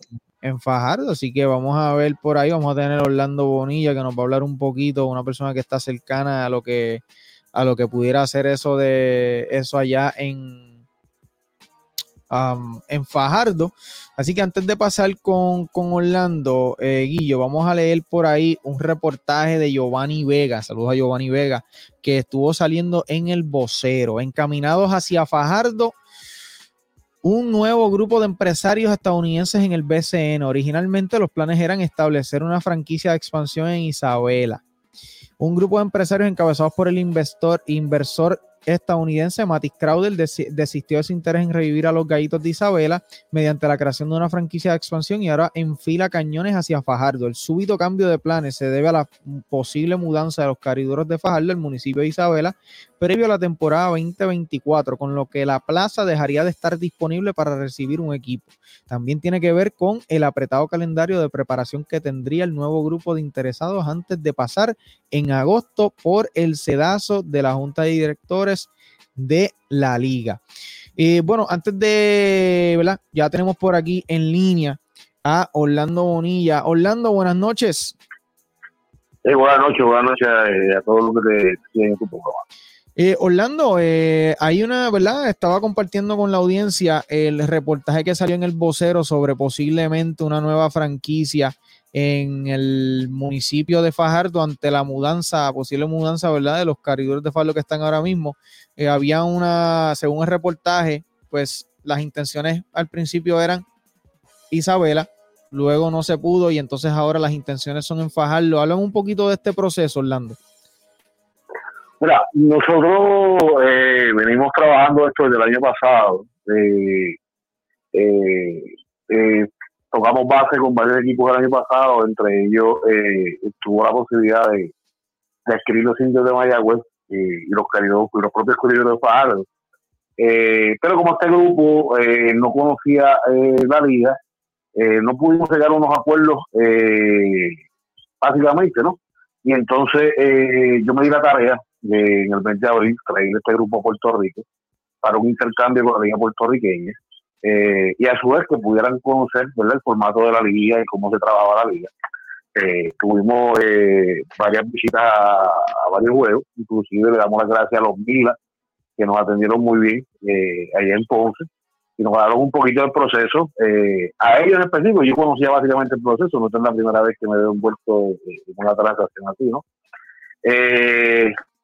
Fajardo. Así que vamos a ver por ahí, vamos a tener Orlando Bonilla que nos va a hablar un poquito, una persona que está cercana a lo que, a lo que pudiera hacer eso de eso allá en en Fajardo. Así que antes de pasar con, Orlando, eh, Guillo, vamos a leer por ahí un reportaje de Giovanni Vega, saludos a Giovanni Vega, que estuvo saliendo en el vocero, encaminados hacia Fajardo un nuevo grupo de empresarios estadounidenses en el BCN. Originalmente los planes eran establecer una franquicia de expansión en Isabela. Un grupo de empresarios encabezados por el inversor estadounidense Matis Crowder desistió de su interés en revivir a los gallitos de Isabela mediante la creación de una franquicia de expansión y ahora enfila cañones hacia Fajardo. El súbito cambio de planes se debe a la posible mudanza de los cariduros de Fajardo, el municipio de Isabela, previo a la temporada 2024, con lo que la plaza dejaría de estar disponible para recibir un equipo. También tiene que ver con el apretado calendario de preparación que tendría el nuevo grupo de interesados antes de pasar en agosto por el sedazo de la Junta de Directores de la liga. Eh, bueno, antes de, ¿verdad? Ya tenemos por aquí en línea a Orlando Bonilla. Orlando, buenas noches. buenas noches, buenas noches a, todos los que te siguen en tu programa. Eh, Orlando, eh, hay una, ¿verdad? Estaba compartiendo con la audiencia el reportaje que salió en el vocero sobre posiblemente una nueva franquicia en el municipio de Fajardo ante la mudanza, posible mudanza, ¿verdad? De los caridores de Fajardo que están ahora mismo. Eh, había una, según el reportaje, pues las intenciones al principio eran Isabela, luego no se pudo y entonces ahora las intenciones son en Fajardo. Háblame un poquito de este proceso, Orlando. Mira, nosotros eh, venimos trabajando esto desde el año pasado. Eh, eh, tocamos base con varios equipos del año pasado, entre ellos tuvo la posibilidad de, de adquirir los indios de Mayagüez y los queridos y los propios corredores de Fajardo. pero como este grupo no conocía la liga, no pudimos llegar a unos acuerdos básicamente, ¿no? Y entonces yo me di la tarea en el 20 de abril traer este grupo a Puerto Rico para un intercambio con la liga puertorriqueña eh, y a su vez que pudieran conocer el formato de la liga y cómo se trabajaba la liga. Eh, tuvimos eh, varias visitas a, varios juegos, inclusive le damos las gracias a los Milas que nos atendieron muy bien allá en Ponce y nos hablaron un poquito del proceso. a ellos en específico, yo conocía básicamente el proceso, no es la primera vez que me veo envuelto en una transacción así, ¿no?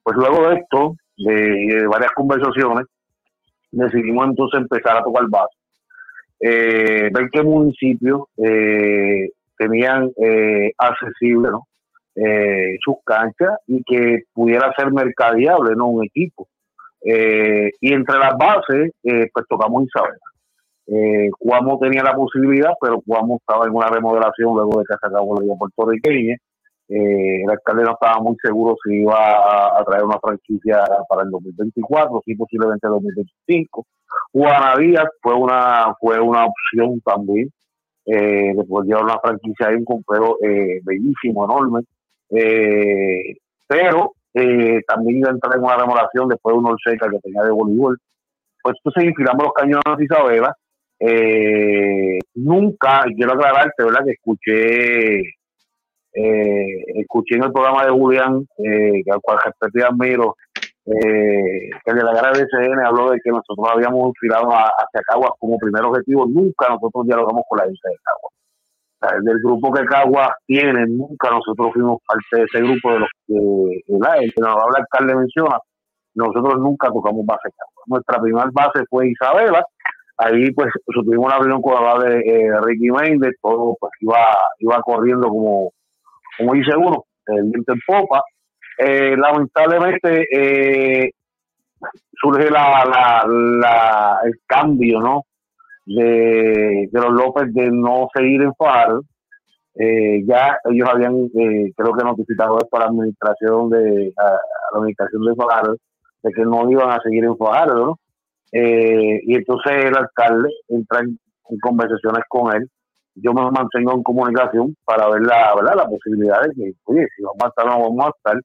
Pues luego de esto, de, varias conversaciones, decidimos entonces empezar a tocar base. Eh, ver qué municipios eh, tenían eh, accesible eh, sus canchas y que pudiera ser mercadeable ¿no? un equipo. y entre las bases, pues tocamos Isabela. Eh, Cuamo tenía la posibilidad, pero Cuamo estaba en una remodelación luego de que se acabó la liga puertorriqueña eh, el alcalde no estaba muy seguro si iba a, traer una franquicia para el 2024, si posiblemente el 2025. Juana fue una, fue una opción también eh, de poder llevar una franquicia ahí, un complejo eh, bellísimo, enorme. Eh, pero también iba a entrar en una remodelación después de un Orseca que tenía de voleibol. Pues entonces infilamos los cañones de Isabela. nunca, quiero aclararte, ¿verdad? Que escuché eh, escuché en el programa de Julián, eh, al cual respeto y admiro, eh, que de la guerra de SN habló de que nosotros habíamos tirado hacia Caguas como primer objetivo. Nunca nosotros dialogamos con la gente de Caguas. Del grupo que Caguas tiene, nunca nosotros fuimos parte de ese grupo de los que el que nos habla el alcalde menciona. Nosotros nunca tocamos base Caguas. Nuestra primera base fue Isabela. Ahí pues tuvimos una reunión con la de eh, Ricky Méndez, todo pues iba, iba corriendo como como dice uno, el viento en popa. Eh, lamentablemente eh, surge la, la, el cambio, ¿no? De, los López de no seguir en FAR. Eh, ya ellos habían, creo que notificado esto la administración de la administración de FAR de que no iban a seguir en FAR, ¿no? y entonces el alcalde entra en conversaciones con él yo me mantengo en comunicación para ver la, ¿verdad? la posibilidad de que, oye, si vamos a estar no vamos a estar,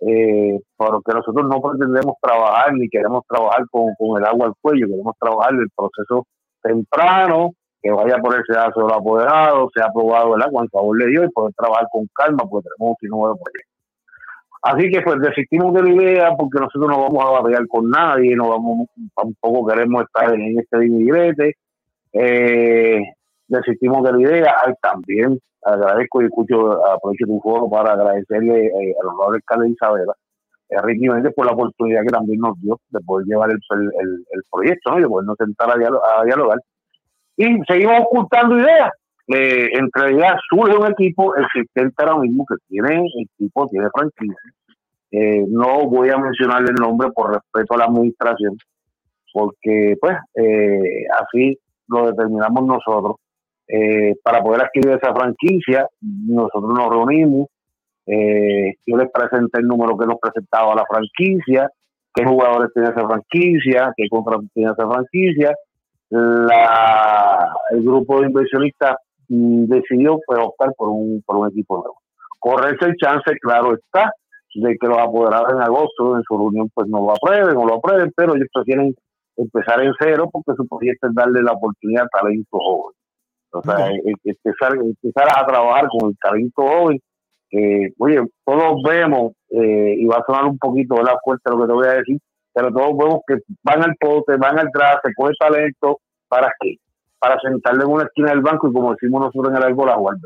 eh, porque nosotros no pretendemos trabajar ni queremos trabajar con, el agua al cuello, queremos trabajar el proceso temprano, que vaya por el sedazo del apoderado, sea aprobado el agua en favor de Dios y poder trabajar con calma, porque tenemos un nuevo proyecto. Así que pues desistimos de la idea porque nosotros no vamos a batallar con nadie, no vamos, tampoco queremos estar en este dividete. Eh, desistimos de la idea. también agradezco y escucho, aprovecho tu foro para agradecerle eh, a los alcalde Isabela, eh, Ricky Méndez, por la oportunidad que también nos dio de poder llevar el, el, proyecto. Y de podernos sentar a, dialogar. Y seguimos ocultando ideas. Eh, entre realidad surge un equipo existente ahora mismo que tiene equipo, tiene franquicia. Eh, no voy a mencionarle el nombre por respeto a la administración, porque pues eh, así lo determinamos nosotros. Eh, para poder adquirir esa franquicia, nosotros nos reunimos, eh, yo les presenté el número que nos presentaba la franquicia, qué jugadores tiene esa franquicia, qué contratos tiene esa franquicia. El grupo de inversionistas mm, decidió pues, optar por un, por un equipo nuevo. Correrse el chance, claro está, de que los apoderados en agosto en su reunión pues no lo aprueben o lo aprueben, pero ellos prefieren empezar en cero porque su proyecto es darle la oportunidad a talento joven. O sea, empezar, empezar a trabajar con el talento joven. que oye, todos vemos, eh, y va a sonar un poquito la fuerte lo que te voy a decir, pero todos vemos que van al poste, van al traste, coge talento, ¿para qué? Para sentarle en una esquina del banco y como decimos nosotros en el árbol, a jugar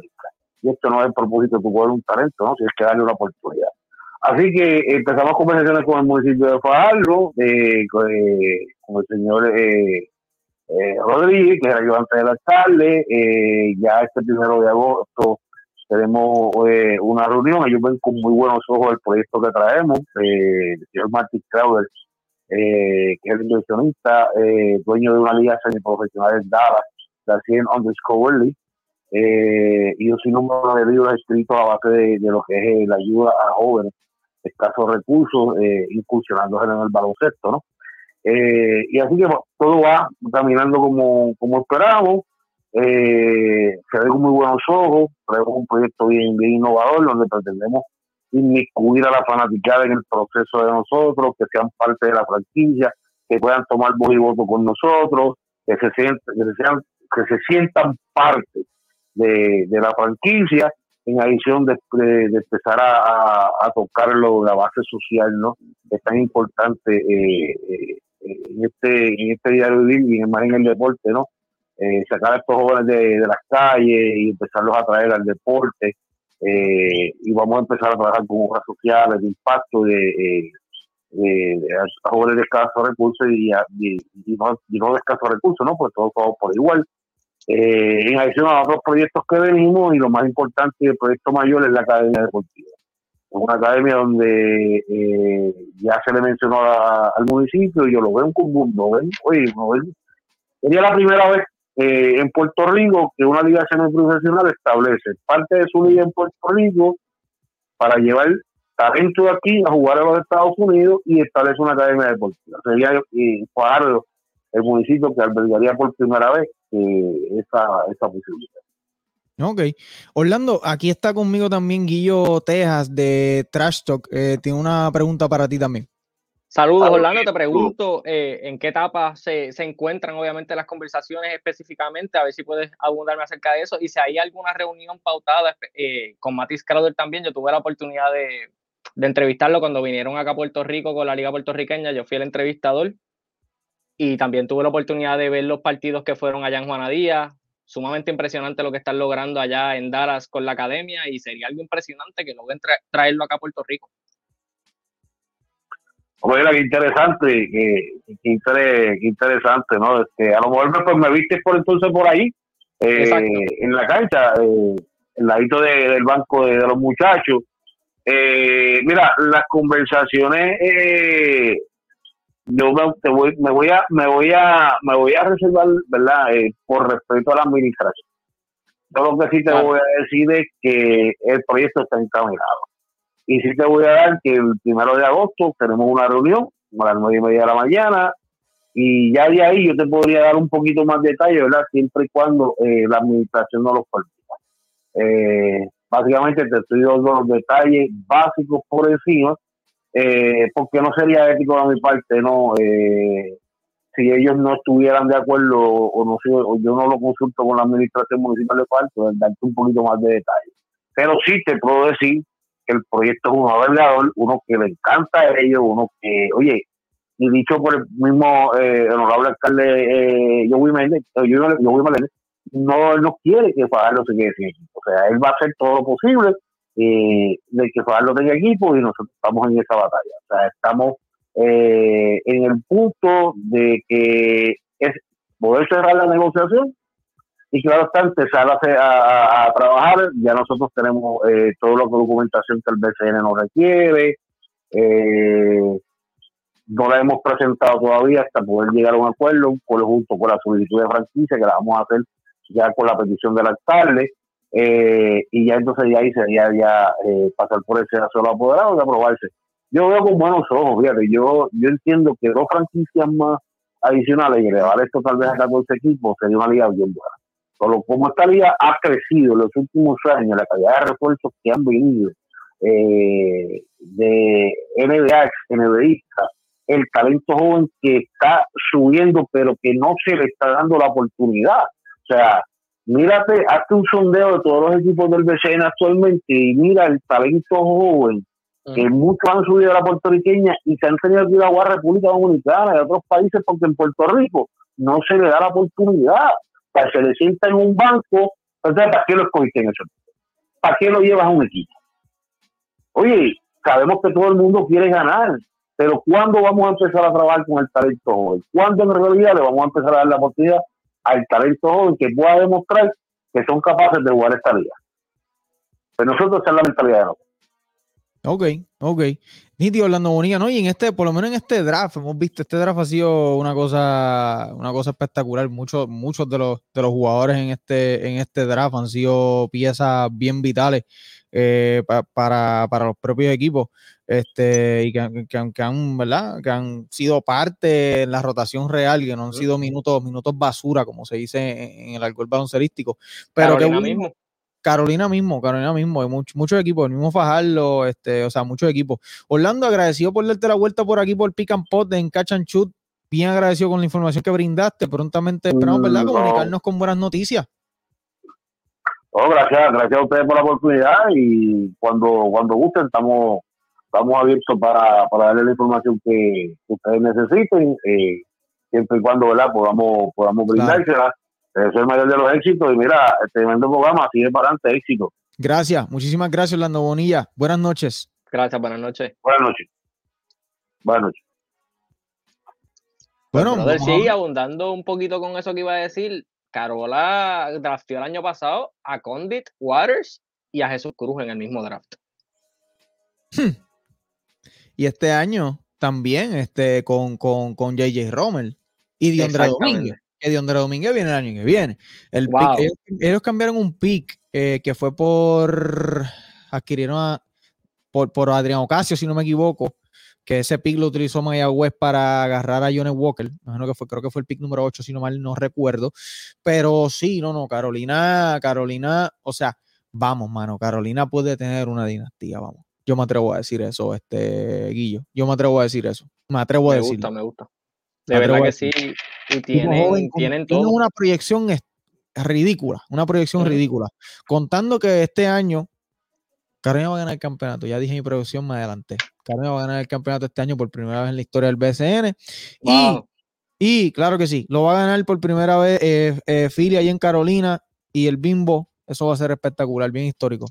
Y esto no es el propósito de jugar un talento, ¿no? Si es que darle una oportunidad. Así que empezamos conversaciones con el municipio de Fajardo, eh, con, el señor eh, eh, Rodríguez, que el ayudante del alcalde. Eh, ya este primero de agosto tenemos eh, una reunión. Ellos ven con muy buenos ojos el proyecto que traemos. el señor Martin Crowder, que es el inversionista, dueño de una liga semiprofesional en Dallas, la 100 underscore y yo soy número de libros escritos a base de, lo que es la ayuda a jóvenes escasos recursos, incursionándose en el baloncesto, ¿no? Eh, y así que todo va caminando como, como esperamos. Eh, se ve con muy buenos ojos. Traemos un proyecto bien, bien innovador donde pretendemos inmiscuir a la fanaticada en el proceso de nosotros, que sean parte de la franquicia, que puedan tomar voz y voto con nosotros, que se sientan, que se, sean, que se sientan parte de, la franquicia, en adición de, empezar a, a, tocarlo la base social, ¿no? Es tan importante eh, eh en este, en este diario y más en el deporte, ¿no? Eh, sacar a estos jóvenes de, las calles y empezarlos a traer al deporte. Eh, y vamos a empezar a trabajar con obras sociales de impacto de, eh, de, jóvenes de escasos recursos y, y, no, de escasos recursos, ¿no? Pues todos, todos por igual. en adición a otros proyectos que venimos y lo más importante el proyecto mayor es la academia deportiva una academia donde eh, ya se le mencionó al municipio y yo lo veo como lo ven, oye, ven. Sería la primera vez eh, en Puerto Rico que una liga semiprofesional establece parte de su liga en Puerto Rico para llevar talento de aquí a jugar a los Estados Unidos y establece una academia deportiva. Sería eh, el municipio que albergaría por primera vez eh, esa, esa posibilidad. Ok. Orlando, aquí está conmigo también Guillo Tejas de Trash Talk. Eh, tiene una pregunta para ti también. Saludos, Orlando. Te pregunto eh, en qué etapa se, encuentran, obviamente, las conversaciones específicamente, a ver si puedes abundarme acerca de eso. Y si hay alguna reunión pautada eh, con Matis Crowder también, yo tuve la oportunidad de, de, entrevistarlo cuando vinieron acá a Puerto Rico con la Liga Puertorriqueña. Yo fui el entrevistador y también tuve la oportunidad de ver los partidos que fueron allá en Juanadía, sumamente impresionante lo que están logrando allá en Dallas con la academia y sería algo impresionante que logren traerlo acá a Puerto Rico. Oye, qué interesante, qué, interesante, ¿no? Este, a lo mejor pues, me viste por entonces por ahí, eh, en la cancha, eh, el ladito del banco de, los muchachos. Eh, mira, las conversaciones eh, yo me, voy, me voy a me voy a me voy a reservar verdad eh, por respeto a la administración. Yo lo que sí te voy a decir es que el proyecto está encaminado. Y sí te voy a dar que el primero de agosto tenemos una reunión a las nueve y media de la mañana y ya de ahí yo te podría dar un poquito más detalle verdad siempre y cuando eh, la administración no los permita. Eh, básicamente te estoy dando los detalles básicos por encima eh, porque no sería ético de mi parte, no, eh, si ellos no estuvieran de acuerdo o no o yo no lo consulto con la administración municipal de Cuarto, darte un poquito más de detalle. Pero sí te puedo decir que el proyecto es uno vergador, uno que le encanta a ellos, uno que, oye, y dicho por el mismo eh, honorable alcalde eh, Joey Méndez, eh, no, él no quiere que Fajardo se quede sin. O sea, él va a hacer todo lo posible eh, de que Fajardo tenga equipo y nosotros estamos en esa batalla. O sea, estamos eh, en el punto de que es poder cerrar la negociación y claro está empezar a, a, trabajar. Ya nosotros tenemos eh, toda la documentación que el BCN nos requiere. Eh, no la hemos presentado todavía hasta poder llegar a un acuerdo, junto con la solicitud de franquicia que la vamos a hacer ya con la petición del alcalde. Eh, y ya entonces ya ahí sería ya eh, pasar por ese solo apoderado y aprobarse. Yo veo con buenos ojos, fíjate, yo, yo entiendo que dos franquicias más adicionales y elevar esto tal vez a 14 equipos sería una liga bien buena. Solo como esta liga ha crecido en los últimos años, la calidad de refuerzos que han venido eh, de NBA, NBAista, el talento joven que está subiendo, pero que no se le está dando la oportunidad. O sea, mírate, hazte un sondeo de todos los equipos del BCN actualmente y mira el talento joven que mm. muchos han subido a la puertorriqueña y se han tenido que ir a la República Dominicana y a otros países porque en Puerto Rico no se le da la oportunidad. Para se le sienta en un banco, entonces, ¿para qué lo escogiste en eso? ¿Para qué lo llevas a un equipo? Oye, sabemos que todo el mundo quiere ganar, pero ¿cuándo vamos a empezar a trabajar con el talento joven? ¿Cuándo en realidad le vamos a empezar a dar la oportunidad al talento joven que pueda demostrar que son capaces de jugar esta liga? Pues nosotros esa es la mentalidad de nosotros. Ok, ok. Nítido Orlando Bonilla, ¿no? Y en este, por lo menos en este draft, hemos visto, este draft ha sido una cosa, una cosa espectacular. Muchos, muchos de los, de los jugadores en este, en este draft han sido piezas bien vitales eh, para, para, los propios equipos. Este, y que, que, han, ¿verdad? Que han sido parte en la rotación real, que no han sido minutos, minutos basura, como se dice en, el alcohol baloncerístico. Pero que mismo. Carolina mismo, Carolina mismo, hay muchos equipos, el mismo Fajardo, este, o sea, muchos equipos. Orlando, agradecido por darte la vuelta por aquí por Pick and Pot en Catch and Shoot. Bien agradecido con la información que brindaste. Prontamente esperamos, ¿verdad? Comunicarnos con buenas noticias. Oh, gracias, gracias a ustedes por la oportunidad y cuando, cuando gusten estamos, estamos abiertos para, para darle la información que, ustedes necesiten, eh, siempre y cuando ¿verdad? podamos, podamos brindársela. Eso es el mayor de los éxitos. Y mira, este tremendo programa, sigue para adelante, éxito. Gracias, muchísimas gracias, Orlando Bonilla. Buenas noches. Gracias, buenas noches. Buenas noches. Buenas noches. Bueno, ver, sí, abundando un poquito con eso que iba a decir, Carola draftió el año pasado a Condit Waters y a Jesús Cruz en el mismo draft. Hmm. Y este año también este, con, con, con JJ Rommel y Diondre Domínguez que Diondre Domínguez viene el año que viene. El ellos, cambiaron un pick eh, que fue por adquirieron a, por, por Adrián Ocasio, si no me equivoco, que ese pick lo utilizó Mayagüez para agarrar a Johnny Walker. Imagino que fue, creo que fue el pick número 8, si no mal no recuerdo. Pero sí, no, no, Carolina, Carolina, o sea, vamos, mano, Carolina puede tener una dinastía, vamos. Yo me atrevo a decir eso, este Guillo. Yo me atrevo a decir eso. Me atrevo a decir. Me gusta, me gusta. De verdad que sí. Y tienen, tienen todo. una proyección ridícula, una proyección ridícula. Contando que este año Carolina va a ganar el campeonato. Ya dije mi proyección más adelante. Carolina va a ganar el campeonato este año por primera vez en la historia del BSN. Y, claro que sí, lo va a ganar por primera vez eh, eh, Philly ahí en Carolina y el Bimbo. Eso va a ser espectacular, bien histórico.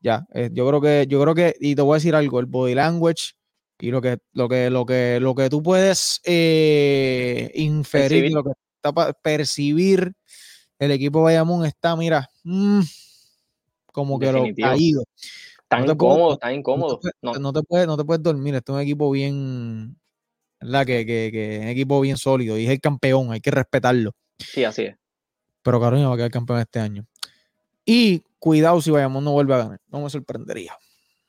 Ya, eh, yo creo que, yo creo que, y te voy a decir algo, el body language y lo que, lo que, lo que, lo que tú puedes eh, inferir, lo que está percibir, el equipo Bayamón está, mira, mm, como que lo caído. Está incómodo, está incómodo. No te, puedes, no te puedes dormir. Este es un equipo bien, ¿verdad? Que, que, que un equipo bien sólido y es el campeón, hay que respetarlo. Sí, así es. Pero Carolina va a quedar campeón este año. Y cuidado si Bayamón no vuelve a ganar, no me sorprendería.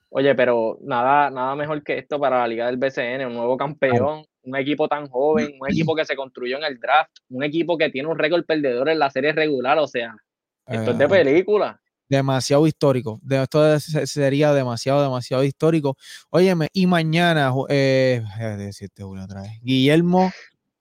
Oye, pero nada, nada mejor que esto para la Liga del BCN, un nuevo campeón, un equipo tan joven, un equipo que se construyó en el draft, un equipo que tiene un récord perdedor en la serie regular, o sea, esto es de película. Demasiado histórico. De, esto sería demasiado, demasiado histórico. Óyeme, y mañana, eh, decirte otra vez, Guillermo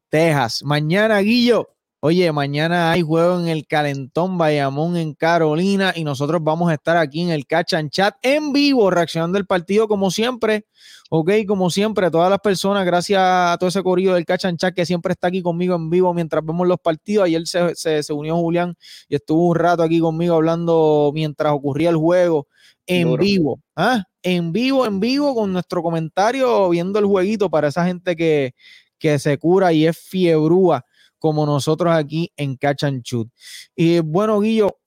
Texas. Mañana, Guillo, Oye, mañana hay juego en el Calentón Bayamón en Carolina y nosotros vamos a estar aquí en el Catch and Chat en vivo, reaccionando al partido como siempre. Ok, como siempre, todas las personas, gracias a todo ese corrido del Catch and Chat que siempre está aquí conmigo en vivo mientras vemos los partidos. Ayer se, se, unió Julián y estuvo un rato aquí conmigo hablando mientras ocurría el juego en vivo. ¿ah? En vivo, en vivo, con nuestro comentario, viendo el jueguito para esa gente que, que se cura y es fiebrúa como nosotros aquí en Catch. Y bueno, Guillo,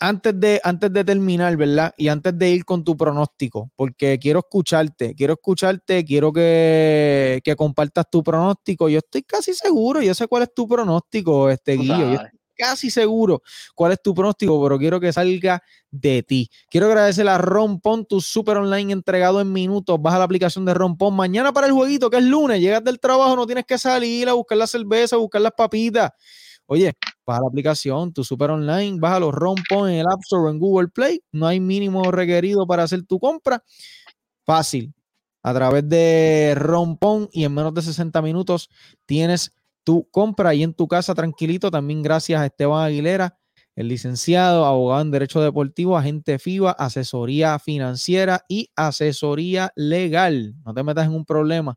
antes de, antes de terminar, ¿verdad? Y antes de ir con tu pronóstico, porque quiero escucharte, quiero escucharte, quiero que, que compartas tu pronóstico. Yo estoy casi seguro, yo sé cuál es tu pronóstico, este Guillo casi seguro cuál es tu pronóstico, pero quiero que salga de ti. Quiero agradecer a Rompón, tu super online entregado en minutos. Baja la aplicación de Rompón mañana para el jueguito, que es lunes. Llegas del trabajo, no tienes que salir a buscar la cerveza, buscar las papitas. Oye, baja la aplicación, tu super online, bájalo Rompón en el App Store o en Google Play. No hay mínimo requerido para hacer tu compra. Fácil. A través de Rompón y en menos de 60 minutos tienes tu compra ahí en tu casa tranquilito. También gracias a Esteban Aguilera, el licenciado, abogado en Derecho Deportivo, agente FIBA, asesoría financiera y asesoría legal. No te metas en un problema.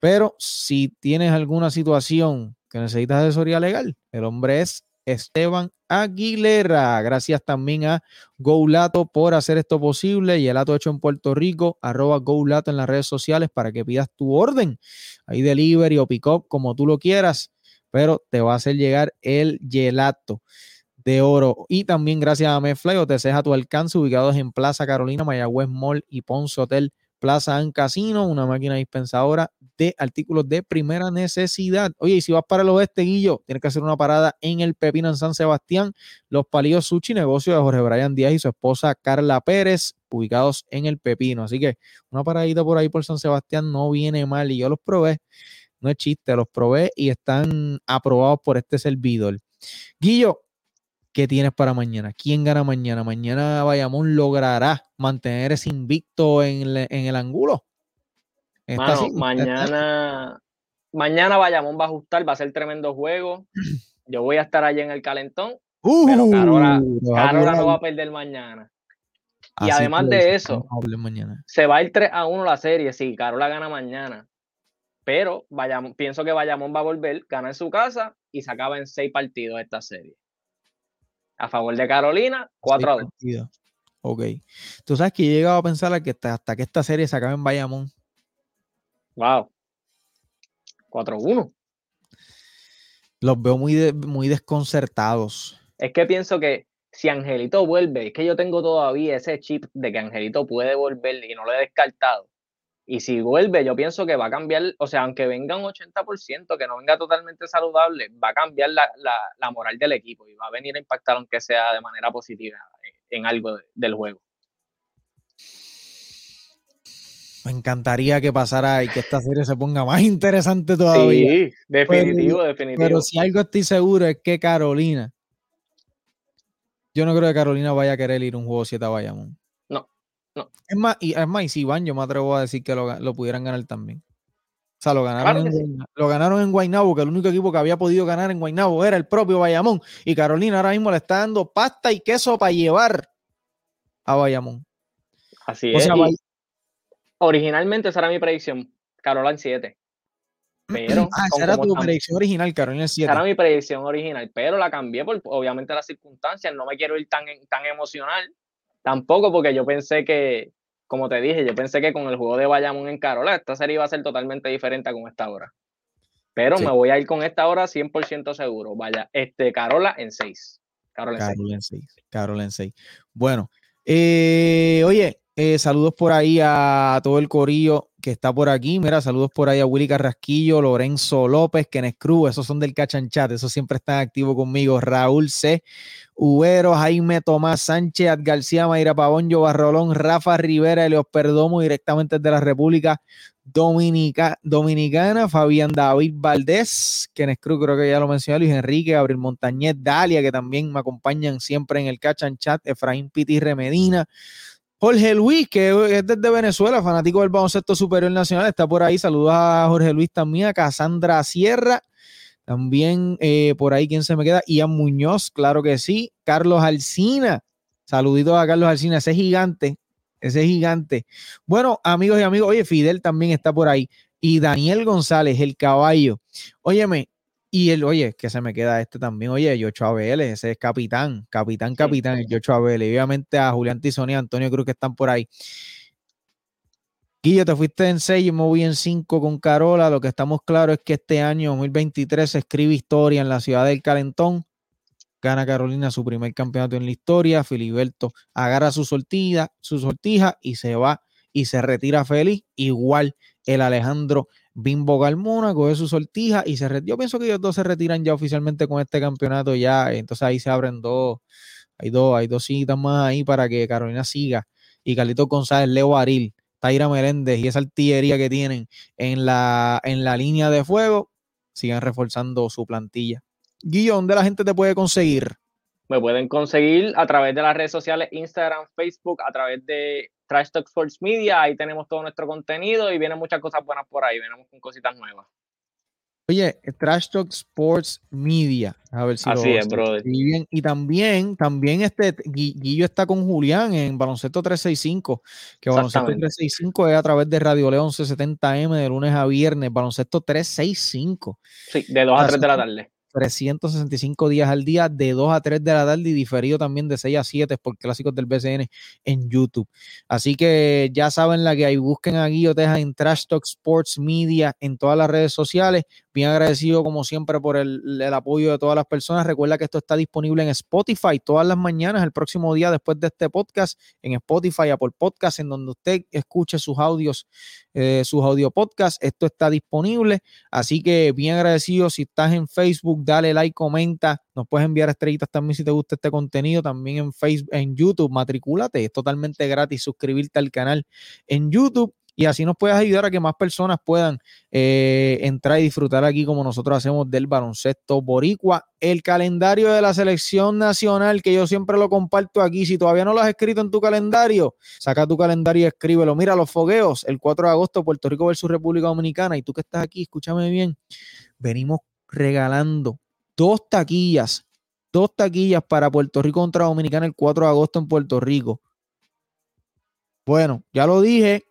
Pero si tienes alguna situación que necesitas asesoría legal, el hombre es Esteban Aguilera. Gracias también a GoLato por hacer esto posible y el hecho en Puerto Rico, arroba GoLato en las redes sociales para que pidas tu orden. Ahí delivery o pick up como tú lo quieras, pero te va a hacer llegar el gelato de oro. Y también gracias a Mefly, o te a tu alcance, ubicados en Plaza Carolina, Mayagüez Mall y Ponce Hotel Plaza en Casino, una máquina dispensadora de artículos de primera necesidad. Oye, y si vas para el oeste, Guillo, tienes que hacer una parada en el Pepino en San Sebastián. Los Palillos Sushi, negocio de Jorge Brian Díaz y su esposa Carla Pérez, ubicados en el Pepino. Así que una paradita por ahí por San Sebastián no viene mal. Y yo los probé, no es chiste, los probé y están aprobados por este servidor. Guillo, ¿Qué tienes para mañana? ¿Quién gana mañana? ¿Mañana Bayamón logrará mantener ese invicto en, el ángulo? mañana, mañana Bayamón va a ajustar, va a ser tremendo juego. Yo voy a estar allí en el calentón. Uh, pero Carola, no va a perder mañana. y además de eso, se va a ir 3 a 1 la serie. Sí, Carola gana mañana. Pero pienso que Bayamón va a volver, gana en su casa y se acaba en 6 partidos esta serie a favor de Carolina, 4 a 2. Ok. Tú sabes que he llegado a pensar que hasta, que esta serie se acabe en Bayamón. Wow. 4 a 1. Los veo muy, muy desconcertados. Es que pienso que si Angelito vuelve, es que yo tengo todavía ese chip de que Angelito puede volver y no lo he descartado. Y si vuelve, yo pienso que va a cambiar, o sea, aunque venga un 80%, que no venga totalmente saludable, va a cambiar la, moral del equipo y va a venir a impactar, aunque sea de manera positiva, en, algo del juego. Me encantaría que pasara y que esta serie se ponga más interesante todavía. Sí, definitivo, definitivo. Pero si algo estoy seguro es que Carolina, yo no creo que Carolina vaya a querer ir un juego 7 a Bayamón. Es más, y es más, y si van, yo me atrevo a decir que lo, pudieran ganar también. O sea, lo ganaron, en, lo ganaron en Guaynabo, que el único equipo que había podido ganar en Guaynabo era el propio Bayamón. Y Carolina ahora mismo le está dando pasta y queso para llevar a Bayamón. Así es. originalmente esa era mi predicción. Carolina 7. Pero, ah, esa era tu predicción original, Carolina 7. Esa era mi predicción original, pero la cambié por obviamente las circunstancias. No me quiero ir tan, tan emocional Tampoco porque yo pensé que, como te dije, yo pensé que con el juego de Bayamón en Carola, esta serie iba a ser totalmente diferente a con esta hora. Pero me voy a ir con esta hora 100% seguro. Vaya, este, Carola en 6. Carola en 6. Carola en 6. Bueno, eh, oye, eh, saludos por ahí a todo el corillo que está por aquí. Mira, saludos por ahí a Willy Carrasquillo, Lorenzo López, Kenes Cruz, esos son del Cachanchat, esos siempre están activos conmigo. Raúl C. Ubero, Jaime Tomás Sánchez, García, Mayra Pavón, Barrolón, Rafa Rivera, Elios Perdomo, directamente de la República Dominicana, Fabián David Valdés, Kenes Cruz, creo que ya lo mencioné, Luis Enrique, Gabriel Montañez, Dalia, que también me acompañan siempre en el Cachanchat, Efraín Pitirre Medina. Jorge Luis, que es desde Venezuela, fanático del baloncesto superior nacional, está por ahí. Saludos a Jorge Luis también, a Cassandra Sierra, También eh, por ahí, ¿quién se me queda? Ian Muñoz, claro que sí. Carlos Alcina. Saluditos a Carlos Alcina, ese gigante, ese gigante. Bueno, amigos y amigos, oye, Fidel también está por ahí. Y Daniel González, el caballo. Óyeme, y el, oye, que se me queda este también, oye, Yocho Abel, ese es capitán, capitán, capitán, el Yocho Abel. Y obviamente a Julián Tizón y Antonio Cruz que están por ahí. Guillo, te fuiste en 6, yo me voy en 5 con Carola. Lo que estamos claros es que este año 2023 se escribe historia en la ciudad del Calentón. Gana Carolina su primer campeonato en la historia. Filiberto agarra su sortija, su sortija y se va y se retira feliz. Igual el Alejandro Bimbo Galmona coge su sortija y se. Yo pienso que ellos dos se retiran ya oficialmente con este campeonato ya. Entonces ahí se abren dos, hay dos, hay dos citas más ahí para que Carolina siga. Y Carlito González, Leo Aril, Taira Meléndez y esa artillería que tienen en la, en la línea de fuego sigan reforzando su plantilla. Guillo, ¿dónde la gente te puede conseguir? Me pueden conseguir a través de las redes sociales Instagram, Facebook, a través de Trash Talk Sports Media. Ahí tenemos todo nuestro contenido y vienen muchas cosas buenas por ahí. Venimos con cositas nuevas. Oye, Trash Talk Sports Media. A ver si Así es, brother. Bien. Y también, también este Guillo está con Julián en Baloncesto 365, que Baloncesto 365 es a través de Radio León 1170M de lunes a viernes, Baloncesto 365. Sí, de 2 a 3 de la tarde. 365 días al día, de 2 a 3 de la tarde y diferido también de 6 a 7 por clásicos del BCN en YouTube. Así que ya saben la que hay. Busquen a Guilloteja en Trash Talk Sports Media en todas las redes sociales. Bien agradecido como siempre por el, apoyo de todas las personas. Recuerda que esto está disponible en Spotify todas las mañanas, el próximo día después de este podcast, en Spotify, Apple Podcast, en donde usted escuche sus audios eh, sus audio podcast. Esto está disponible. Así que bien agradecido. Si estás en Facebook, dale like, comenta. Nos puedes enviar estrellitas también si te gusta este contenido. También en Facebook, en YouTube, matricúlate. Es totalmente gratis suscribirte al canal en YouTube y así nos puedes ayudar a que más personas puedan eh, entrar y disfrutar aquí como nosotros hacemos del baloncesto boricua. El calendario de la selección nacional, que yo siempre lo comparto aquí, si todavía no lo has escrito en tu calendario, saca tu calendario y escríbelo. Mira, los fogueos, el 4 de agosto, Puerto Rico versus República Dominicana. Y tú que estás aquí, escúchame bien, venimos regalando dos taquillas, dos taquillas para Puerto Rico contra Dominicana el 4 de agosto en Puerto Rico. Bueno, ya lo dije,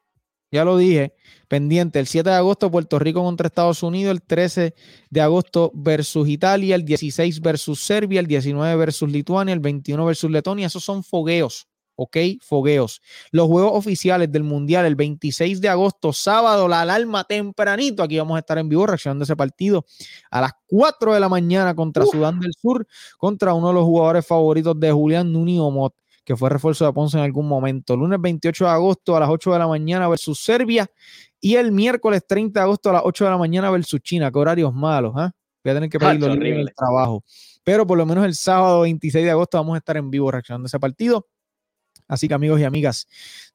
ya lo dije, pendiente, el 7 de agosto Puerto Rico contra Estados Unidos, el 13 de agosto versus Italia, el 16 versus Serbia, el 19 versus Lituania, el 21 versus Letonia, esos son fogueos, ¿ok? Fogueos. Los juegos oficiales del Mundial, el 26 de agosto, sábado, la alarma tempranito, aquí vamos a estar en vivo reaccionando ese partido a las 4 de la mañana contra Sudán del Sur, contra uno de los jugadores favoritos de Julián Nuni Omot que fue refuerzo de Ponce en algún momento. Lunes 28 de agosto a las 8 de la mañana versus Serbia y el miércoles 30 de agosto a las 8 de la mañana versus China. Qué horarios malos, ¿ah? Voy a tener que pedirlo en el trabajo. Pero por lo menos el sábado 26 de agosto vamos a estar en vivo reaccionando a ese partido. Así que amigos y amigas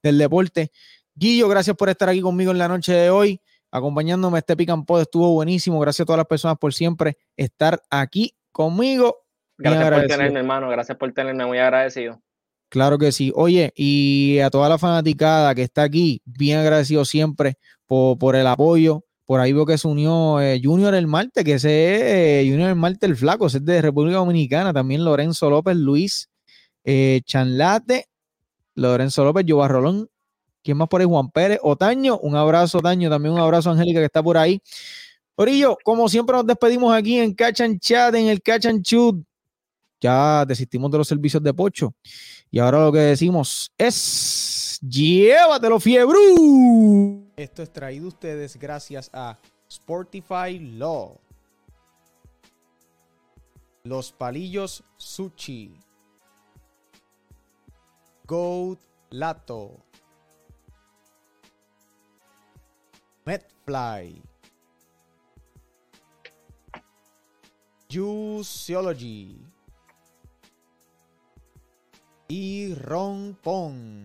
del deporte, Guillo, gracias por estar aquí conmigo en la noche de hoy, acompañándome. Este Pican Pod estuvo buenísimo. Gracias a todas las personas por siempre estar aquí conmigo. Gracias por tenerme, hermano. Gracias por tenerme. Muy agradecido. Claro que sí. Oye, y a toda la fanaticada que está aquí, bien agradecido siempre por, por el apoyo. Por ahí veo que se unió eh, Junior El Marte, que ese es eh, Junior El Marte el Flaco, ese es de República Dominicana. También Lorenzo López, Luis eh, Chanlate, Lorenzo López, Yoba Rolón. ¿Quién más por ahí? Juan Pérez, Otaño. Un abrazo, Otaño. También un abrazo, Angélica, que está por ahí. Orillo, como siempre nos despedimos aquí en Catch and Chat, en el Catch and Shoot. Ya desistimos de los servicios de Pocho. Y ahora lo que decimos es, llévatelo fiebre. Esto es traído ustedes gracias a Sportify Law. Los palillos Sushi. Goat Lato. Metfly. Juiceology y rompón.